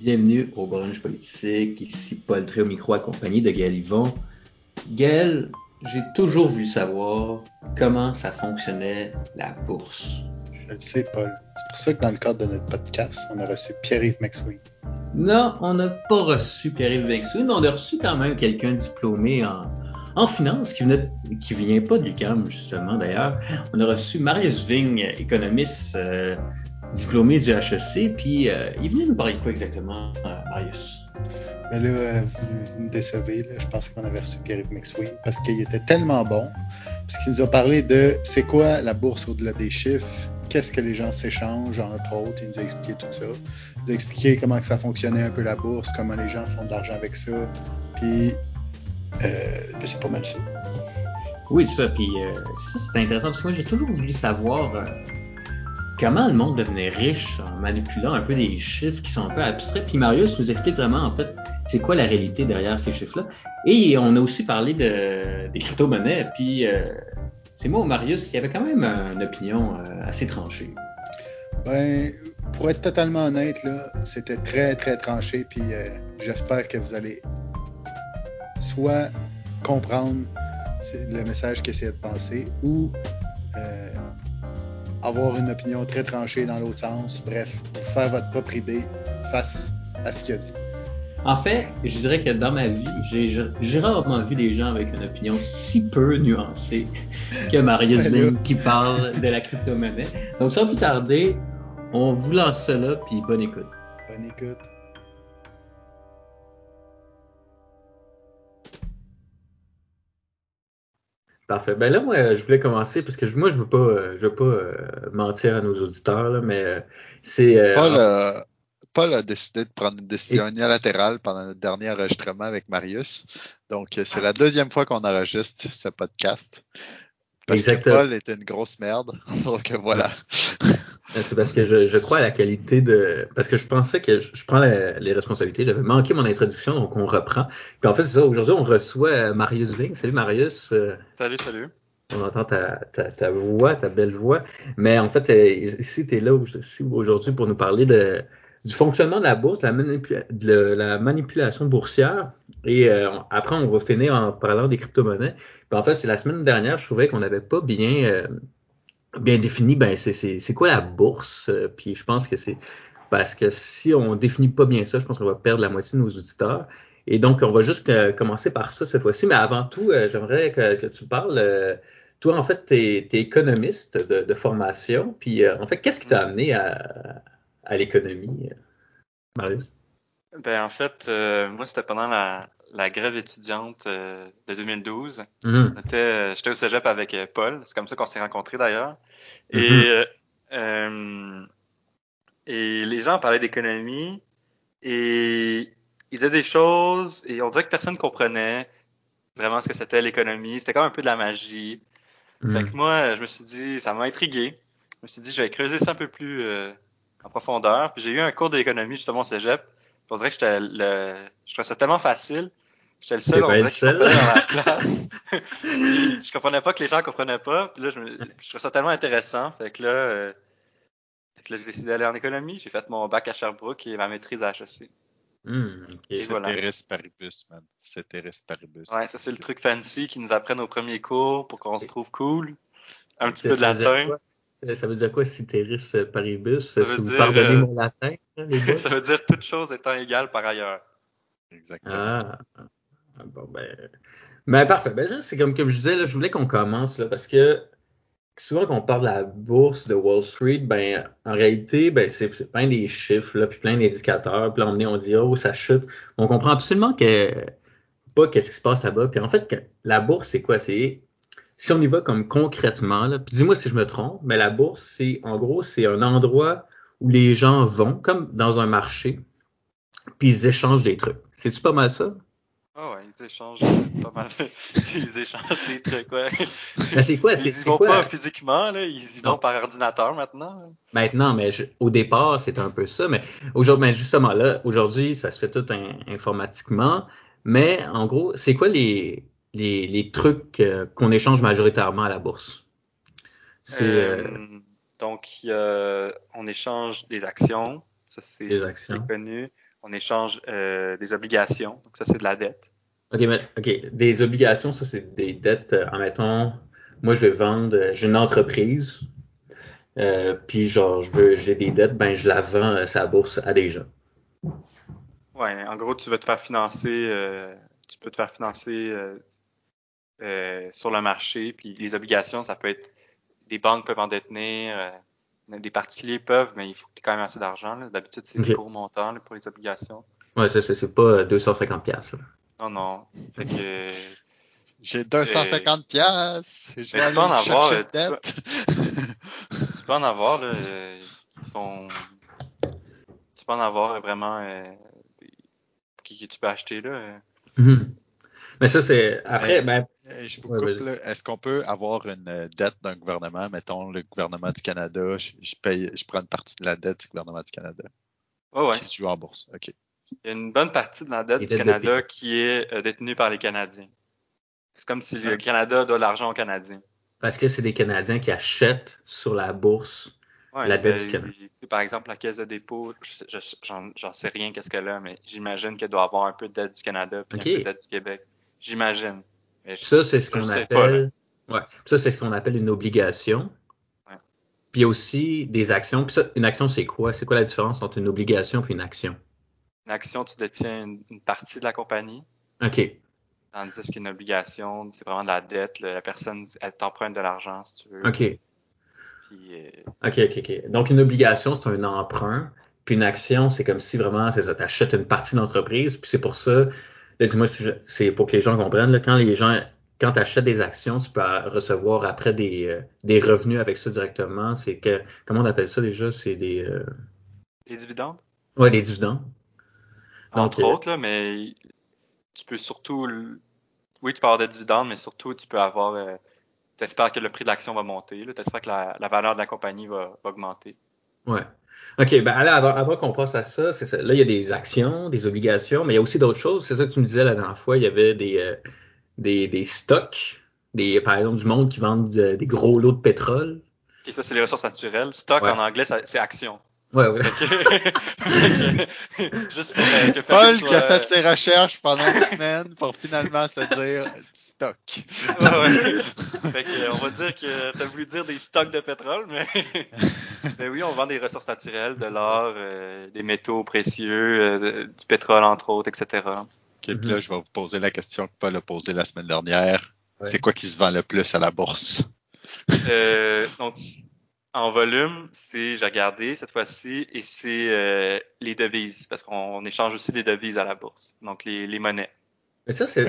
Bienvenue au Brunch Politique. Ici Paul Tré au micro accompagné de Gaël Yvon. Gaël, j'ai toujours voulu savoir comment ça fonctionnait la bourse. Je le sais, Paul. C'est pour ça que dans le cadre de notre podcast, on a reçu Pierre-Yves McSween. Non, on n'a pas reçu Pierre-Yves McSween, mais on a reçu quand même quelqu'un diplômé en, en finance qui venait qui vient pas du CAM justement d'ailleurs. On a reçu Marius Ving, économiste euh, diplômé du HEC, puis euh, il venait nous parler de quoi exactement, euh, Marius? Mais là, euh, vous me décevez, là. je pense qu'on avait reçu Pierre-Yves McSween parce qu'il était tellement bon, parce qu'il nous a parlé de c'est quoi la bourse au-delà des chiffres, qu'est-ce que les gens s'échangent, entre autres, il nous a expliqué tout ça. Il nous a expliqué comment que ça fonctionnait un peu la bourse, comment les gens font de l'argent avec ça, puis euh, ben, c'est pas mal ça. Oui, ça, puis ça c'est intéressant parce que moi j'ai toujours voulu savoir euh, comment le monde devenait riche en manipulant un peu des chiffres qui sont un peu abstraits. Puis Marius nous explique vraiment en fait c'est quoi la réalité derrière ces chiffres-là. Et on a aussi parlé de, des crypto-monnaies. Puis euh, c'est moi, Marius, qui avait quand même une opinion euh, assez tranchée. Ben, pour être totalement honnête, là, c'était très, très tranché. Puis euh, j'espère que vous allez soit comprendre le message qu'il essayait de penser ou avoir une opinion très tranchée dans l'autre sens. Bref, faire votre propre idée face à ce qu'il a dit. En fait, je dirais que dans ma vie, j'ai j'ai rarement vu des gens avec une opinion si peu nuancée que Marius. Bing qui parle de la crypto-monnaie. Donc sans plus tarder, on vous lance ça là, puis bonne écoute. Bonne écoute. Parfait. Ben là, moi, je voulais commencer parce que moi, je veux pas, euh, je veux pas euh, mentir à nos auditeurs, là, mais euh, c'est. euh, Paul, en- Paul a décidé de prendre une décision unilatérale pendant notre dernier enregistrement avec Marius. Donc, euh, c'est la deuxième fois qu'on enregistre ce podcast. Parce Exactement. que Paul était une grosse merde. Donc, euh, voilà. Ben, C'est parce que je, je crois à la qualité de. Parce que je pensais que je, je prends la- les responsabilités. J'avais manqué mon introduction, donc on reprend. Puis en fait, c'est ça. Aujourd'hui, on reçoit euh, Marius Ving. Salut Marius. Euh, Salut, salut. on entend ta, ta, ta voix, ta belle voix. Mais en fait, euh, ici, tu es là aujourd'hui pour nous parler de, du fonctionnement de la bourse, de la, manipu- de la manipulation boursière. Et euh, après, on va finir en parlant des crypto-monnaies. Puis en fait, c'est la semaine dernière, je trouvais qu'on n'avait pas bien, euh, bien défini, ben, c'est, quoi la bourse? Euh, Puis je pense que c'est parce que si on définit pas bien ça, je pense qu'on va perdre la moitié de nos auditeurs. Et donc, on va juste euh, commencer par ça cette fois-ci. Mais avant tout, euh, j'aimerais que, tu parles. toi, en fait, tu es, économiste de, formation. Puis, en fait, qu'est-ce qui t'a amené à, l'économie, Marius? Ben, en fait, moi, c'était pendant la, la grève étudiante euh, de 2012. Mhm. Euh, J'étais au cégep avec euh, Paul. C'est comme ça qu'on s'est rencontrés d'ailleurs. Mhm. Et, euh, et les gens parlaient d'économie et ils disaient des choses et on dirait que personne comprenait vraiment ce que c'était l'économie. C'était comme un peu de la magie. Fait que moi, je me suis dit, ça m'a intrigué. Je me suis dit, je vais creuser ça un peu plus euh, en profondeur. Puis j'ai eu un cours d'économie justement au cégep. On dirait que le... je trouvais ça tellement facile. J'étais le seul, on bien dirait qui comprenait dans la classe. Je comprenais pas que les gens comprenaient pas. Puis là, je, me... je trouvais ça tellement intéressant. Fait que là, euh... fait que là j'ai décidé d'aller en économie. J'ai fait mon bac à Sherbrooke et ma maîtrise à HEC. Mhm, ok. Et voilà. Paribus, man. Ceteris paribus. Ouais, ça c'est le truc fancy qu'ils nous apprennent au premier cours pour qu'on se trouve cool. Un petit peu de latin. Ça- veut dire quoi, Citeris Paribus? Ça si veut vous dire, pardonnez euh, mon latin, hein, les gars? ça veut dire toute chose étant égale par ailleurs. Exactement. Ah, ah, bon, ben. Ben, parfait. Ben, c'est comme, comme je disais, là, je voulais qu'on commence, là, parce que souvent, quand on parle de la bourse de Wall Street, ben, en réalité, ben, c'est plein des chiffres, là, puis plein d'indicateurs. Puis là, on, dit, oh, ça chute. On comprend absolument que, pas qu'est-ce qui se passe là-bas. Puis en fait, la bourse, c'est quoi? C'est, si on y va comme concrètement, là, puis dis-moi si je me trompe, mais la bourse, c'est, en gros, c'est un endroit où les gens vont, comme dans un marché, puis ils échangent des trucs. C'est-tu pas mal ça? Ils échangent pas mal. Ils échangent des trucs, ouais. Ben, c'est quoi? Ils y vont quoi? pas physiquement, là, ils y Non. vont par ordinateur maintenant. Maintenant, mais je- au départ, c'était un peu ça. Mais aujourd'hui, ben, justement, là, aujourd'hui, ça se fait tout in- informatiquement. Mais en gros, c'est quoi les, les, les trucs euh, qu'on échange majoritairement à la bourse? C'est euh, Euh, donc, on échange des actions, ça c'est connu. on échange euh, des obligations. Donc ça, c'est de la dette. OK, mais, OK. Des obligations, ça, c'est des dettes. Euh, admettons, moi, je vais vendre, euh, j'ai une entreprise, euh, puis genre, je veux, j'ai des dettes, ben, je la vends à sa bourse à des gens. Ouais, en gros, tu veux te faire financer, euh, tu peux te faire financer euh, euh, sur le marché, puis les obligations, ça peut être des banques peuvent en détenir, euh, des particuliers peuvent, mais il faut que tu aies quand même assez d'argent. D'habitude, c'est des Ok. gros montants là, pour les obligations. Ouais, ça, c'est, c'est pas euh, 250 piastres. là. Non, non. Fait que J'ai 250 piastres. Je vais aller peux en avoir, euh, une tu dette. tu peux en avoir là, euh. Tu peux en avoir vraiment euh, qui, tu peux acheter là. euh. Mhm. Mais ça, c'est. Après, ben, Euh, Je vous Ouais, coupe, vas-y. là. Est-ce qu'on peut avoir une euh, dette d'un gouvernement? Mettons, le gouvernement du Canada, je, je paye, je prends une partie de la dette du gouvernement du Canada Ouais, ouais. qui se joue en bourse. OK. Il y a une bonne partie de la dette du de Canada qui est euh, détenue par les Canadiens. C'est comme si le Canada doit l'argent aux Canadiens. parce que c'est des Canadiens qui achètent sur la bourse. Ouais, La dette ben, du Canada. par exemple, la caisse de dépôt, je- je- j'en sais rien qu'est-ce qu'elle a, mais j'imagine qu'elle doit avoir un peu de dette du Canada puis un peu de dette du Québec. J'imagine. Ça, c'est ce qu'on pas, appelle. ouais. Ça, c'est ce qu'on appelle une obligation. Ouais. Puis aussi des actions. Puis ça, une action, c'est quoi? C'est quoi la différence entre une obligation et une action? Une action, tu détiens une, une partie de la compagnie, OK. tandis qu'une obligation, c'est vraiment de la dette. là. La personne, elle t'emprunte de l'argent, si tu veux. OK. Puis, euh, OK, OK, OK. Donc, une obligation, c'est un emprunt. Puis une action, c'est comme si vraiment, c'est ça, tu achètes une partie de l'entreprise. Puis c'est pour ça, là, dis-moi, c'est pour que les gens comprennent, là, quand les gens, quand tu achètes des actions, tu peux recevoir après des, euh, des revenus avec ça directement. C'est que, comment on appelle ça déjà? C'est des, euh, les dividendes, ouais, des dividendes. Donc, entre autres, là, mais tu peux surtout, oui, tu peux avoir des dividendes, mais surtout, tu peux avoir, euh, t'espères que le prix de l'action va monter, là, t'espères que la, la valeur de la compagnie va, va augmenter. Ouais. OK, ben allez, avant, avant qu'on passe à ça, c'est ça. Là, il y a des actions, des obligations, mais il y a aussi d'autres choses. C'est ça que tu me disais la dernière fois. Il y avait des, euh, des, des stocks, des, par exemple, du monde qui vendent des gros lots de pétrole. Et ça, c'est les ressources naturelles. Stock, Ouais. en anglais, c'est action. Ouais, ouais. Juste pour euh, que Paul qui a fait ses recherches pendant une semaine pour finalement se dire du stock. Ouais, ouais. fait que, on va dire que t'as voulu dire des stocks de pétrole, mais, mais oui, on vend des ressources naturelles, de l'or, euh, des métaux précieux, euh, du pétrole entre autres, etc. Ok, puis Mhm. là, je vais vous poser la question que Paul a posée la semaine dernière. Ouais. C'est quoi qui se vend le plus à la bourse? Euh, donc, en volume, c'est, j'ai regardé cette fois-ci, et c'est euh, les devises, parce qu'on on échange aussi des devises à la bourse, donc les, les monnaies. Mais ça, c'est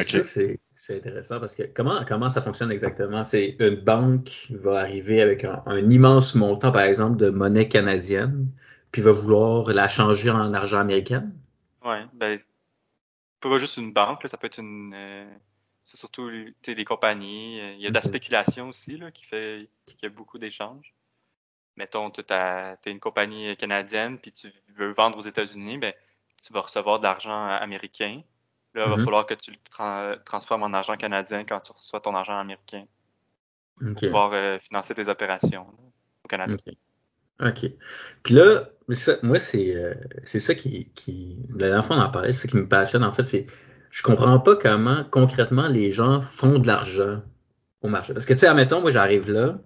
intéressant parce que comment, comment ça fonctionne exactement? C'est une banque qui va arriver avec un, un immense montant, par exemple, de monnaie canadienne, puis va vouloir la changer en argent américain? Ouais, ben, pas juste une banque, là, ça peut être une, euh, c'est surtout des compagnies. euh, Il y a de la spéculation aussi là, qui fait qu'il y a beaucoup d'échanges. Mettons, tu as, une compagnie canadienne puis tu veux vendre aux États-Unis, ben, tu vas recevoir de l'argent américain. Là, il va Mhm. falloir que tu le tra- transformes en argent canadien quand tu reçois ton argent américain pour pouvoir euh, financer tes opérations là, au Canada. OK. OK. Puis là, ça- moi, c'est euh, c'est ça qui, qui. La dernière fois, on en parlait, c'est ça qui me passionne. En fait, c'est. Je comprends pas comment, concrètement, les gens font de l'argent au marché. Parce que, tu sais, admettons, moi, j'arrive là.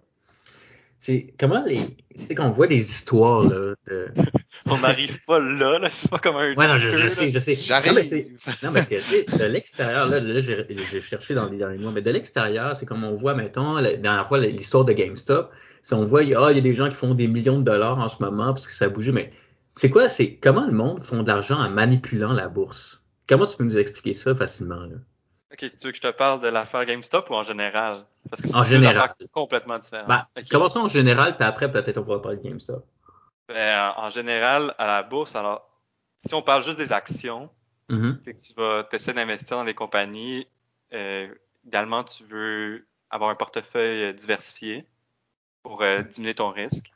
C'est comment les. Tu sais, qu'on voit des histoires, là. De... On n'arrive pas là, là c'est pas comme un Ouais, non, je, je sais, je sais. J'arrive! Non, mais c'est- non, parce que, tu sais, de l'extérieur, là, là j'ai j'ai cherché dans les derniers mois, mais de l'extérieur, c'est comme on voit, mettons, la dernière fois, l'histoire de GameStop. Si on voit, il y a ah, il y a des gens qui font des millions de dollars en ce moment parce que ça a bougé, mais c'est quoi, c'est comment le monde font de l'argent en manipulant la bourse? Comment tu peux nous expliquer ça facilement, là? Ok, tu veux que je te parle de l'affaire GameStop ou en général? Parce que c'est En général. complètement différentes. Ben, Ok. commençons en général, puis après, peut-être on pourra parler de GameStop. Ben, en général, à la bourse, alors, si on parle juste des actions, Mhm. c'est que tu vas essayer d'investir dans des compagnies. Euh, idéalement, tu veux avoir un portefeuille euh, diversifié pour euh, diminuer ton risque.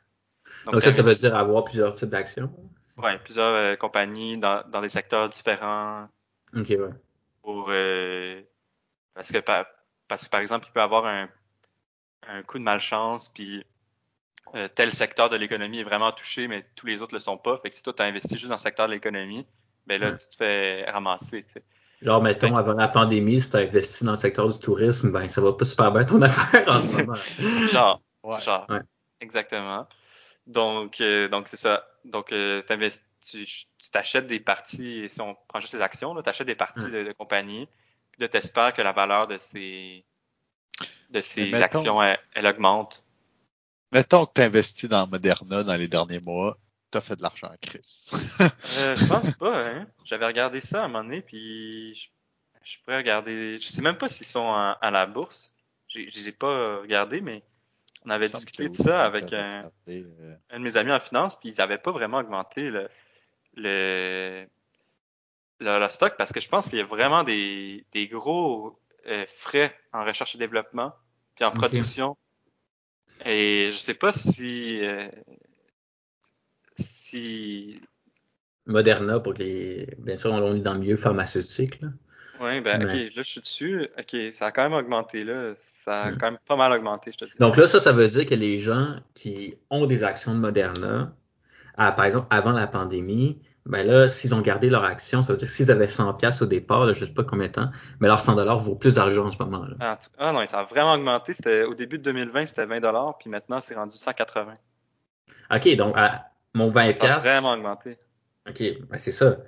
Donc, ça, ça veut dire avoir plusieurs types d'actions. Ouais, plusieurs euh, compagnies dans, dans des secteurs différents Ok, ouais. Pour euh, parce que par, parce que par exemple il peut y avoir un, un coup de malchance puis euh, tel secteur de l'économie est vraiment touché mais tous les autres le sont pas fait que si toi tu as investi juste dans le secteur de l'économie ben là, tu te fais ramasser, tu sais. Genre, mettons, avant la pandémie, si tu investi dans le secteur du tourisme, ben ça va pas super bien ton affaire en ce moment. Genre, Ouais. genre. Ouais. Exactement. Donc, euh, donc c'est ça. Donc, euh, tu tu t'achètes des parties, et si on prend juste les actions, tu achètes des parties de, de compagnie, puis là, tu espères que la valeur de ces, de ces mettons- actions, elle, elle augmente. Mettons que tu investis dans Moderna dans les derniers mois, tu as fait de l'argent, Chris. Euh, je pense pas, hein. J'avais regardé ça à un moment donné, puis je, je pourrais regarder. Je sais même pas s'ils sont à, à la bourse. J'ai- Je les ai pas regardés, mais on avait discuté de ça avec un, regardé, euh, un de mes amis en finance, puis ils n'avaient pas vraiment augmenté le, le, le, le stock parce que je pense qu'il y a vraiment des, des gros euh, frais en recherche et développement, puis en production. Et je sais pas si euh, si Moderna, pour que les. Bien sûr, on est dans le milieu pharmaceutique. Là. Ouais ben Mais- ok là je suis dessus. Ok ça a quand même augmenté là. Ça a quand même pas mal augmenté je te dis Donc là, ça, ça veut dire que les gens qui ont des actions de Moderna, à- par exemple, avant la pandémie, ben là, s'ils ont gardé leur action, ça veut dire que s'ils avaient 100 pièces au départ, là, je sais pas combien de temps, mais leur 100 dollars vaut plus d'argent en ce moment. Là. ah, ah non ça a vraiment augmenté. C'était au début de 2020 c'était 20 dollars puis maintenant c'est rendu 180 OK, donc à mon 20 ça a vraiment augmenté OK, ben c'est ça.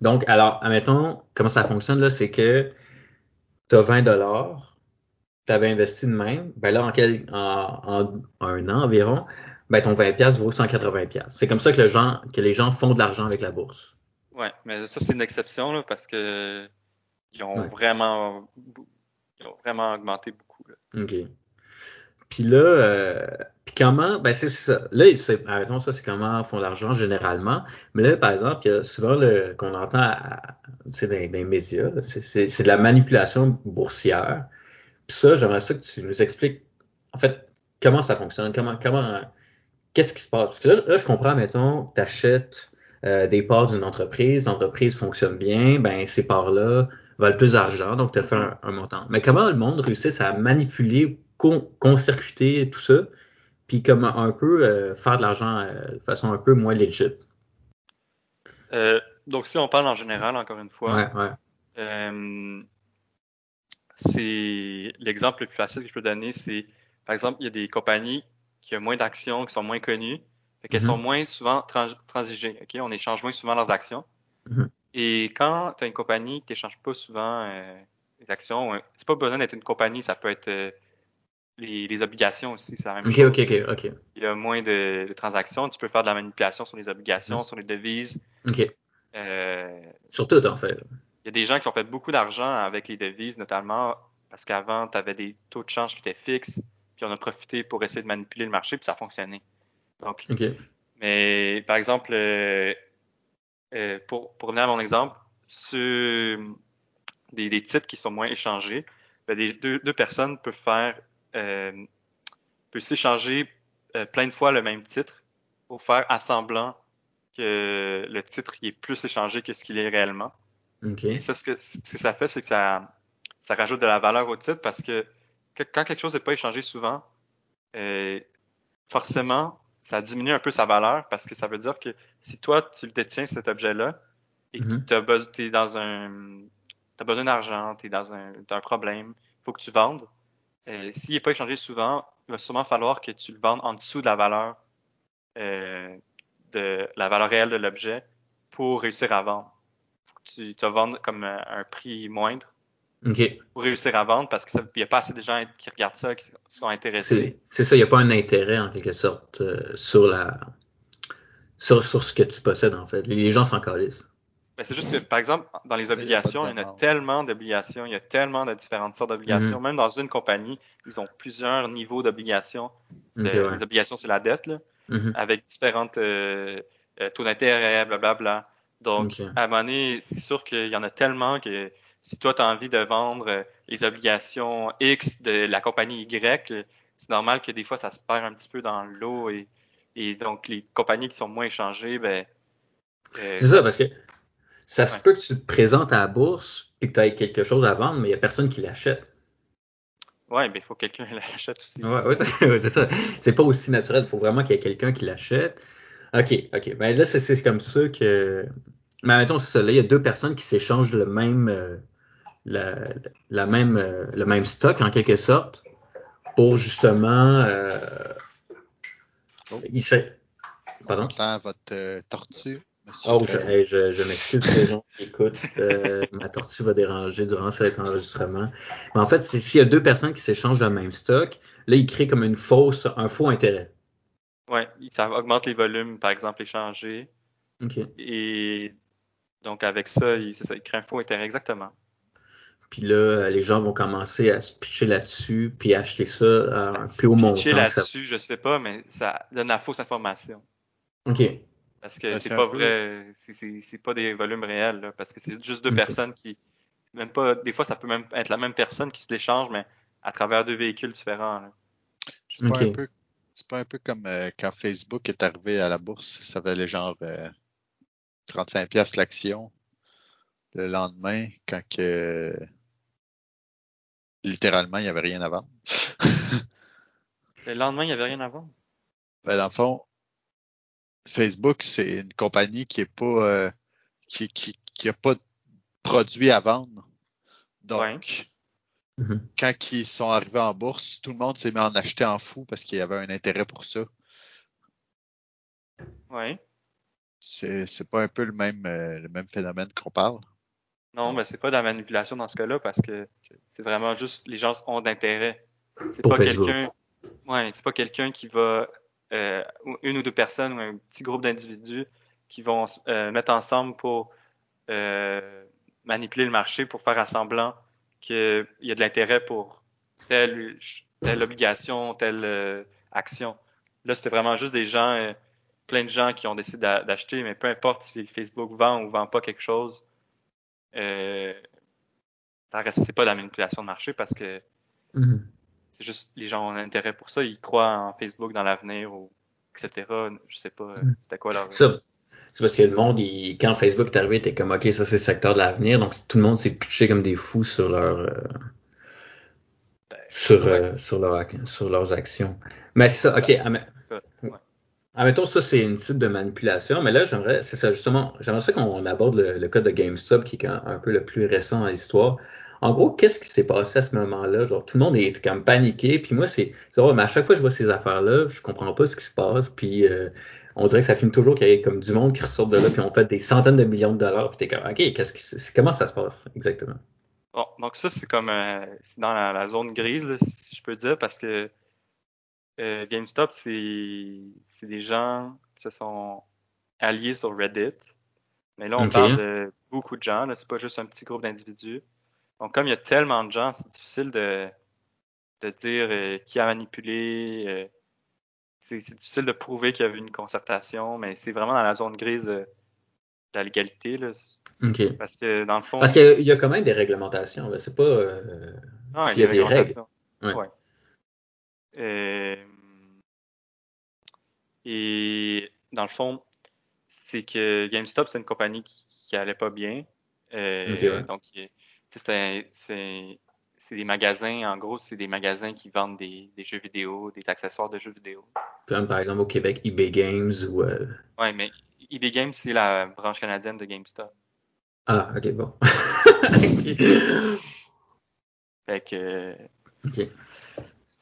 Donc, alors, admettons, comment ça fonctionne, là, c'est que tu as 20 dollars, tu avais investi de même, ben là, en, quel, en, en un an environ, ben ton 20 pièces vaut 180 pièces. C'est comme ça que, le gens, que les gens font de l'argent avec la bourse. Ouais, mais ça c'est une exception là, parce que ils ont Ouais. vraiment ils ont vraiment augmenté beaucoup. Là. OK. Puis là, euh, comment, ben c'est ça. Là, c'est, arrêtons ça, c'est comment font l'argent généralement. Mais là, par exemple, il y a souvent le, qu'on entend à- dans, dans les médias, là, c'est, c'est, c'est de la manipulation boursière. Puis ça, j'aimerais ça que tu nous expliques, en fait, comment ça fonctionne, comment, comment, qu'est-ce qui se passe? Parce que là, je comprends, mettons, tu achètes des parts d'une entreprise, l'entreprise fonctionne bien, ben ces parts-là valent plus d'argent, donc tu as fait un, un montant. Mais comment le monde réussit à manipuler, con, concircuiter tout ça, puis comment un peu euh, faire de l'argent euh, de façon un peu moins legit. Euh, donc si on parle en général, encore une fois, Ouais, ouais. c'est l'exemple le plus facile que je peux donner, c'est par exemple, il y a des compagnies qui ont moins d'actions, qui sont moins connues, fait qu'elles Mhm. sont moins souvent trans transigées. On échange moins souvent leurs actions. Mhm. Et quand tu as une compagnie qui n'échange pas souvent les actions, c'est pas besoin d'être une compagnie, ça peut être les, les obligations aussi, c'est la même Ok, chose. ok, ok, ok. Il y a moins de, de transactions, tu peux faire de la manipulation sur les obligations, Mhm. sur les devises. Ok. Euh, Sur tout, en fait. il y a des gens qui ont fait beaucoup d'argent avec les devises, notamment parce qu'avant, tu avais des taux de change qui étaient fixes, puis on a profité pour essayer de manipuler le marché, puis ça a fonctionné. Donc, Ok. mais par exemple, euh, euh, pour, pour revenir à mon exemple, sur des, des titres qui sont moins échangés, ben, des, deux, deux personnes peuvent faire euh, peuvent s'échanger euh, plein de fois le même titre pour faire assemblant que le titre il est plus échangé que ce qu'il est réellement. Ok. Et ça, ce que, ce que ça fait, c'est que ça, ça rajoute de la valeur au titre parce que, que- quand quelque chose n'est pas échangé souvent, euh, forcément, ça diminue un peu sa valeur parce que ça veut dire que si toi, tu le détiens, cet objet-là, et Mhm. que tu dans un. T'as besoin d'argent, tu es dans un, un problème, il faut que tu vendes. Euh, S'il n'est pas échangé souvent, il va sûrement falloir que tu le vendes en dessous de la valeur euh, de la valeur réelle de l'objet pour réussir à vendre. Faut que tu, vas vendre comme un, un prix moindre pour réussir à vendre parce qu'il n'y a pas assez de gens qui regardent ça, qui sont intéressés. C'est c'est ça, il n'y a pas un intérêt en quelque sorte euh, sur la sur, sur ce que tu possèdes en fait. Les gens s'en calissent. Ben, c'est juste que, par exemple, dans les obligations, il y en a tellement d'obligations, il y a tellement de différentes sortes d'obligations. Même dans une compagnie, ils ont plusieurs niveaux d'obligations. Ouais. Les obligations, c'est la dette, là, Mhm. avec différentes euh, euh, taux d'intérêt, blablabla. Donc, à un moment donné, c'est sûr qu'il y en a tellement que si toi, tu as envie de vendre euh, les obligations X de la compagnie Y, euh, c'est normal que des fois, ça se perd un petit peu dans l'eau et, et donc les compagnies qui sont moins échangées, ben, euh, C'est ça, parce que ça se Ouais. peut que tu te présentes à la bourse et que tu aies quelque chose à vendre, mais il n'y a personne qui l'achète. ouais, ben, il faut que quelqu'un l'achète aussi. Ouais, c'est ouais, ça. c'est ouais, c'est ça. C'est pas aussi naturel. Il faut vraiment qu'il y ait quelqu'un qui l'achète. OK, OK. Ben là, c'est comme ça que, Mais mettons, c'est ça. Là, il y a deux personnes qui s'échangent le même, euh, la, la même, euh, le même stock, en quelque sorte, pour justement. Euh, Oh. il s'est- Pardon? Votre euh, tortue. Oh, je, hey, je, je m'excuse les gens qui écoutent. Euh, ma tortue va déranger durant cet enregistrement. Mais en fait, s'il y a deux personnes qui s'échangent le même stock, là, ils créent comme une fausse, un faux intérêt. Ouais, ça augmente les volumes, par exemple, échangés. OK. Et donc, avec ça, il, c'est ça, il crée un faux intérêt, exactement. Puis là, les gens vont commencer à se pitcher là-dessus, puis acheter ça à un plus haut montant. Pitcher ça- là-dessus, je sais pas, mais ça donne la fausse information. OK. Parce que Ben, c'est pas peu- vrai, c'est- pas des volumes réels, là, parce que c'est juste deux personnes qui, même pas, des fois ça peut même être la même personne qui se l'échange, mais à travers deux véhicules différents. C'est pas, un peu, c'est pas un peu comme euh, quand Facebook est arrivé à la bourse, ça valait genre euh, 35 pièces l'action. Le lendemain, quand que littéralement il n'y avait rien à vendre. Le lendemain, il y avait rien à vendre? Ben, dans le fond, Facebook, c'est une compagnie qui est pas euh, qui, qui, qui a pas de produits à vendre. Donc, Ouais. Mhm. quand ils sont arrivés en bourse, tout le monde s'est mis à en acheter en fou parce qu'il y avait un intérêt pour ça. Ouais. C'est c'est pas un peu le même euh, le même phénomène qu'on parle. Non, mais c'est pas de la manipulation dans ce cas-là parce que c'est vraiment juste les gens ont d'intérêt. C'est Pour pas Facebook. quelqu'un. Ouais, c'est pas quelqu'un qui va euh, une ou deux personnes ou un petit groupe d'individus qui vont euh, mettre ensemble pour euh, manipuler le marché pour faire à semblant qu'il y a de l'intérêt pour telle obligation, telle action. Là, c'était vraiment juste des gens, plein de gens qui ont décidé d'a- d'acheter, mais peu importe si Facebook vend ou vend pas quelque chose, ça reste, pas de la manipulation de marché parce que Mhm. C'est juste les gens ont un intérêt pour ça, ils croient en Facebook dans l'avenir ou etc. Je sais pas, euh, Mhm. c'était quoi leur. Ça, c'est parce que le monde, il- quand Facebook est arrivé, était comme, OK, ça, c'est le secteur de l'avenir. Donc, tout le monde s'est pitché comme des fous sur leur, euh, sur, euh, sur, leur sur leurs actions. Mais c'est ça, OK. Ça- Ouais. Admettons, ça, c'est une type de manipulation. Mais là, j'aimerais, c'est ça, justement, j'aimerais ça qu'on aborde le, le cas de GameStop, qui est un, un peu le plus récent dans l'histoire. En gros, qu'est-ce qui s'est passé à ce moment-là? Genre, tout le monde est comme paniqué. Puis moi, c'est, vrai, mais à chaque fois que je vois ces affaires-là, je comprends pas ce qui se passe. Puis euh, on dirait que ça finit toujours qu'il y ait comme du monde qui ressort de là, puis on fait des centaines de millions de dollars. Puis t'es comme, OK, qu'est-ce qui, c'est- comment ça se passe exactement? Bon, donc ça, c'est comme euh, c'est dans la, la zone grise, là, si je peux dire, parce que euh, GameStop, c'est des gens qui se sont alliés sur Reddit. Mais là, on parle de beaucoup de gens, c'est pas juste un petit groupe d'individus. Donc, comme il y a tellement de gens, c'est difficile de, de dire euh, qui a manipulé. euh, c'est difficile de prouver qu'il y avait une concertation, mais c'est vraiment dans la zone grise de, la légalité, là, parce que dans le fond, Parce qu'il y a quand même des réglementations. C'est pas. euh, Ah, il y a des réglementations. Ouais. Ouais. Euh, et dans le fond, c'est que GameStop, c'est une compagnie qui, qui allait pas bien. Euh, Ok, ouais. Donc, c'est des magasins, en gros, c'est des magasins qui vendent des, des jeux vidéo, des accessoires de jeux vidéo. comme par exemple au Québec, eBay Games ou. euh, Ouais, mais eBay Games, c'est la branche canadienne de GameStop. Ah, OK, bon. Fait que, OK.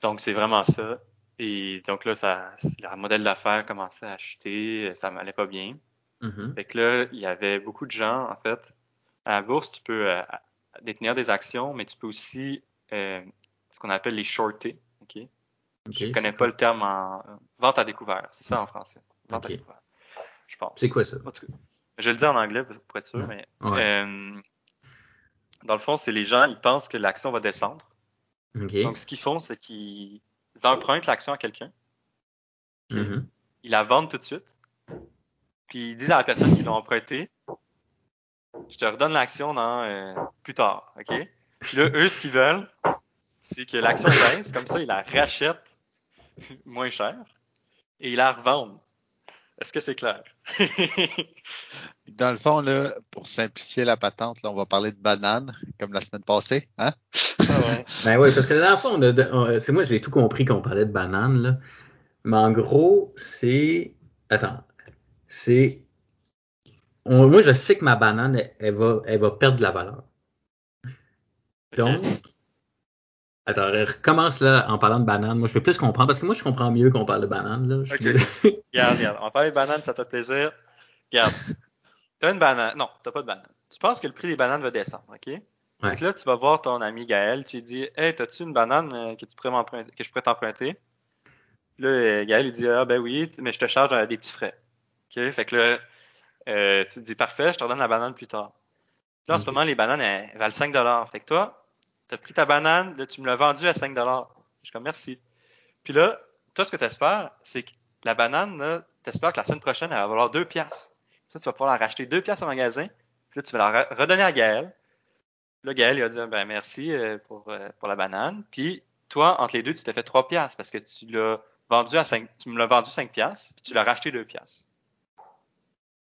donc, c'est vraiment ça. Et donc là, ça, le modèle d'affaires commençait à chuter, ça m'allait pas bien. Mhm. Fait que là, il y avait beaucoup de gens, en fait. À la bourse, tu peux euh, détenir des actions, mais tu peux aussi euh, ce qu'on appelle les shorter. OK? OK, Je connais pas quoi? le terme en vente à découvert. C'est ça en français. Vente à découvert. Je pense. C'est quoi ça? Je le dire en anglais pour être sûr, mais Ouais. euh, dans le fond, c'est les gens, ils pensent que l'action va descendre. OK. Donc, ce qu'ils font, c'est qu'ils empruntent l'action à quelqu'un, Mhm. ils la vendent tout de suite, puis ils disent à la personne qui l'a emprunté, je te redonne l'action dans euh, plus tard, ok? Puis là, eux, ce qu'ils veulent, c'est que l'action baisse, comme ça, ils la rachètent moins cher et ils la revendent. Est-ce que c'est clair? Dans le fond, là, pour simplifier la patente, là, on va parler de banane, comme la semaine passée. Hein? Ah ouais. Ben oui, parce que fois, on a- on- c'est moi, j'ai tout compris qu'on parlait de banane, là. Mais en gros, c'est. Attends. C'est. On- moi, je sais que ma banane, elle, elle va, elle va perdre de la valeur. Donc, attends, recommence là en parlant de banane. Moi, je vais plus comprendre parce que moi, je comprends mieux qu'on parle de banane. Là. Je suis- Ok. Regarde, regarde. On va parler de bananes, ça te fait plaisir. Regarde. T'as une banane. Non, t'as pas de banane. Tu penses que le prix des bananes va descendre, OK? Ouais. Donc là, tu vas voir ton ami Gaël, tu lui dis Hey, t'as-tu une banane euh, que tu pourrais m'emprunter, que je pourrais t'emprunter? Là, euh, Gaël, il dit Ah ben oui, mais je te charge euh, des petits frais. OK? Fait que là, euh, tu te dis Parfait, je te redonne la banane plus tard. Là, en ce moment, les bananes, elles, elles valent 5 Fait que toi, t'as pris ta banane, là, tu me l'as vendue à 5 Je suis comme merci. Puis là, toi, ce que tu espères, c'est que la banane, là, t'espères que la semaine prochaine, elle va valoir 2 piastres. Ça, tu vas pouvoir la racheter 2 piastres au magasin. Puis là, tu vas la re- redonner à Gaël. Là, Gaël, il va dire, ben, merci euh, pour, euh, pour la banane. Puis, toi, entre les deux, tu t'es fait 3 piastres parce que tu l'as vendu à 5, tu me l'as vendu 5 piastres, puis tu l'as racheté 2 piastres.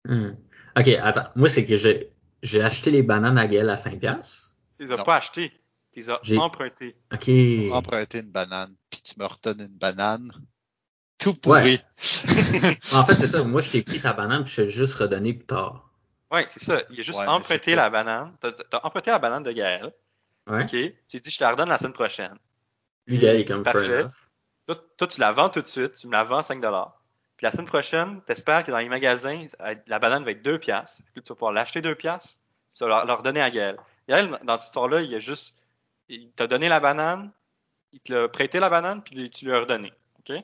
Hmm. Ok, attends. Moi, c'est que j'ai, j'ai acheté les bananes à Gaël à 5$. piastres. Tu les as Non. pas achetées. Tu les as empruntées. Ok. Emprunter une banane, puis tu me redonnes une banane. Tout pourri. En fait, c'est ça. Moi, je t'ai pris ta banane puis je t'ai juste redonné plus tard. Oui, c'est ça. Il a juste Ouais, emprunté la banane. Tu as, emprunté la banane de Gaël. Ouais. OK. Tu dis, je te la redonne la semaine prochaine. Lui, Gaël est comme Parfait. Toi, toi, tu la vends tout de suite, tu me la vends 5 Puis la semaine prochaine, tu espères que dans les magasins, la banane va être 2 piastres. Puis tu vas pouvoir l'acheter 2 piastres, puis tu vas leur, leur donner à Gaël. Gaël, dans cette histoire-là, il a juste, il t'a donné la banane, il te l'a prêté la banane, puis tu lui as redonné. OK?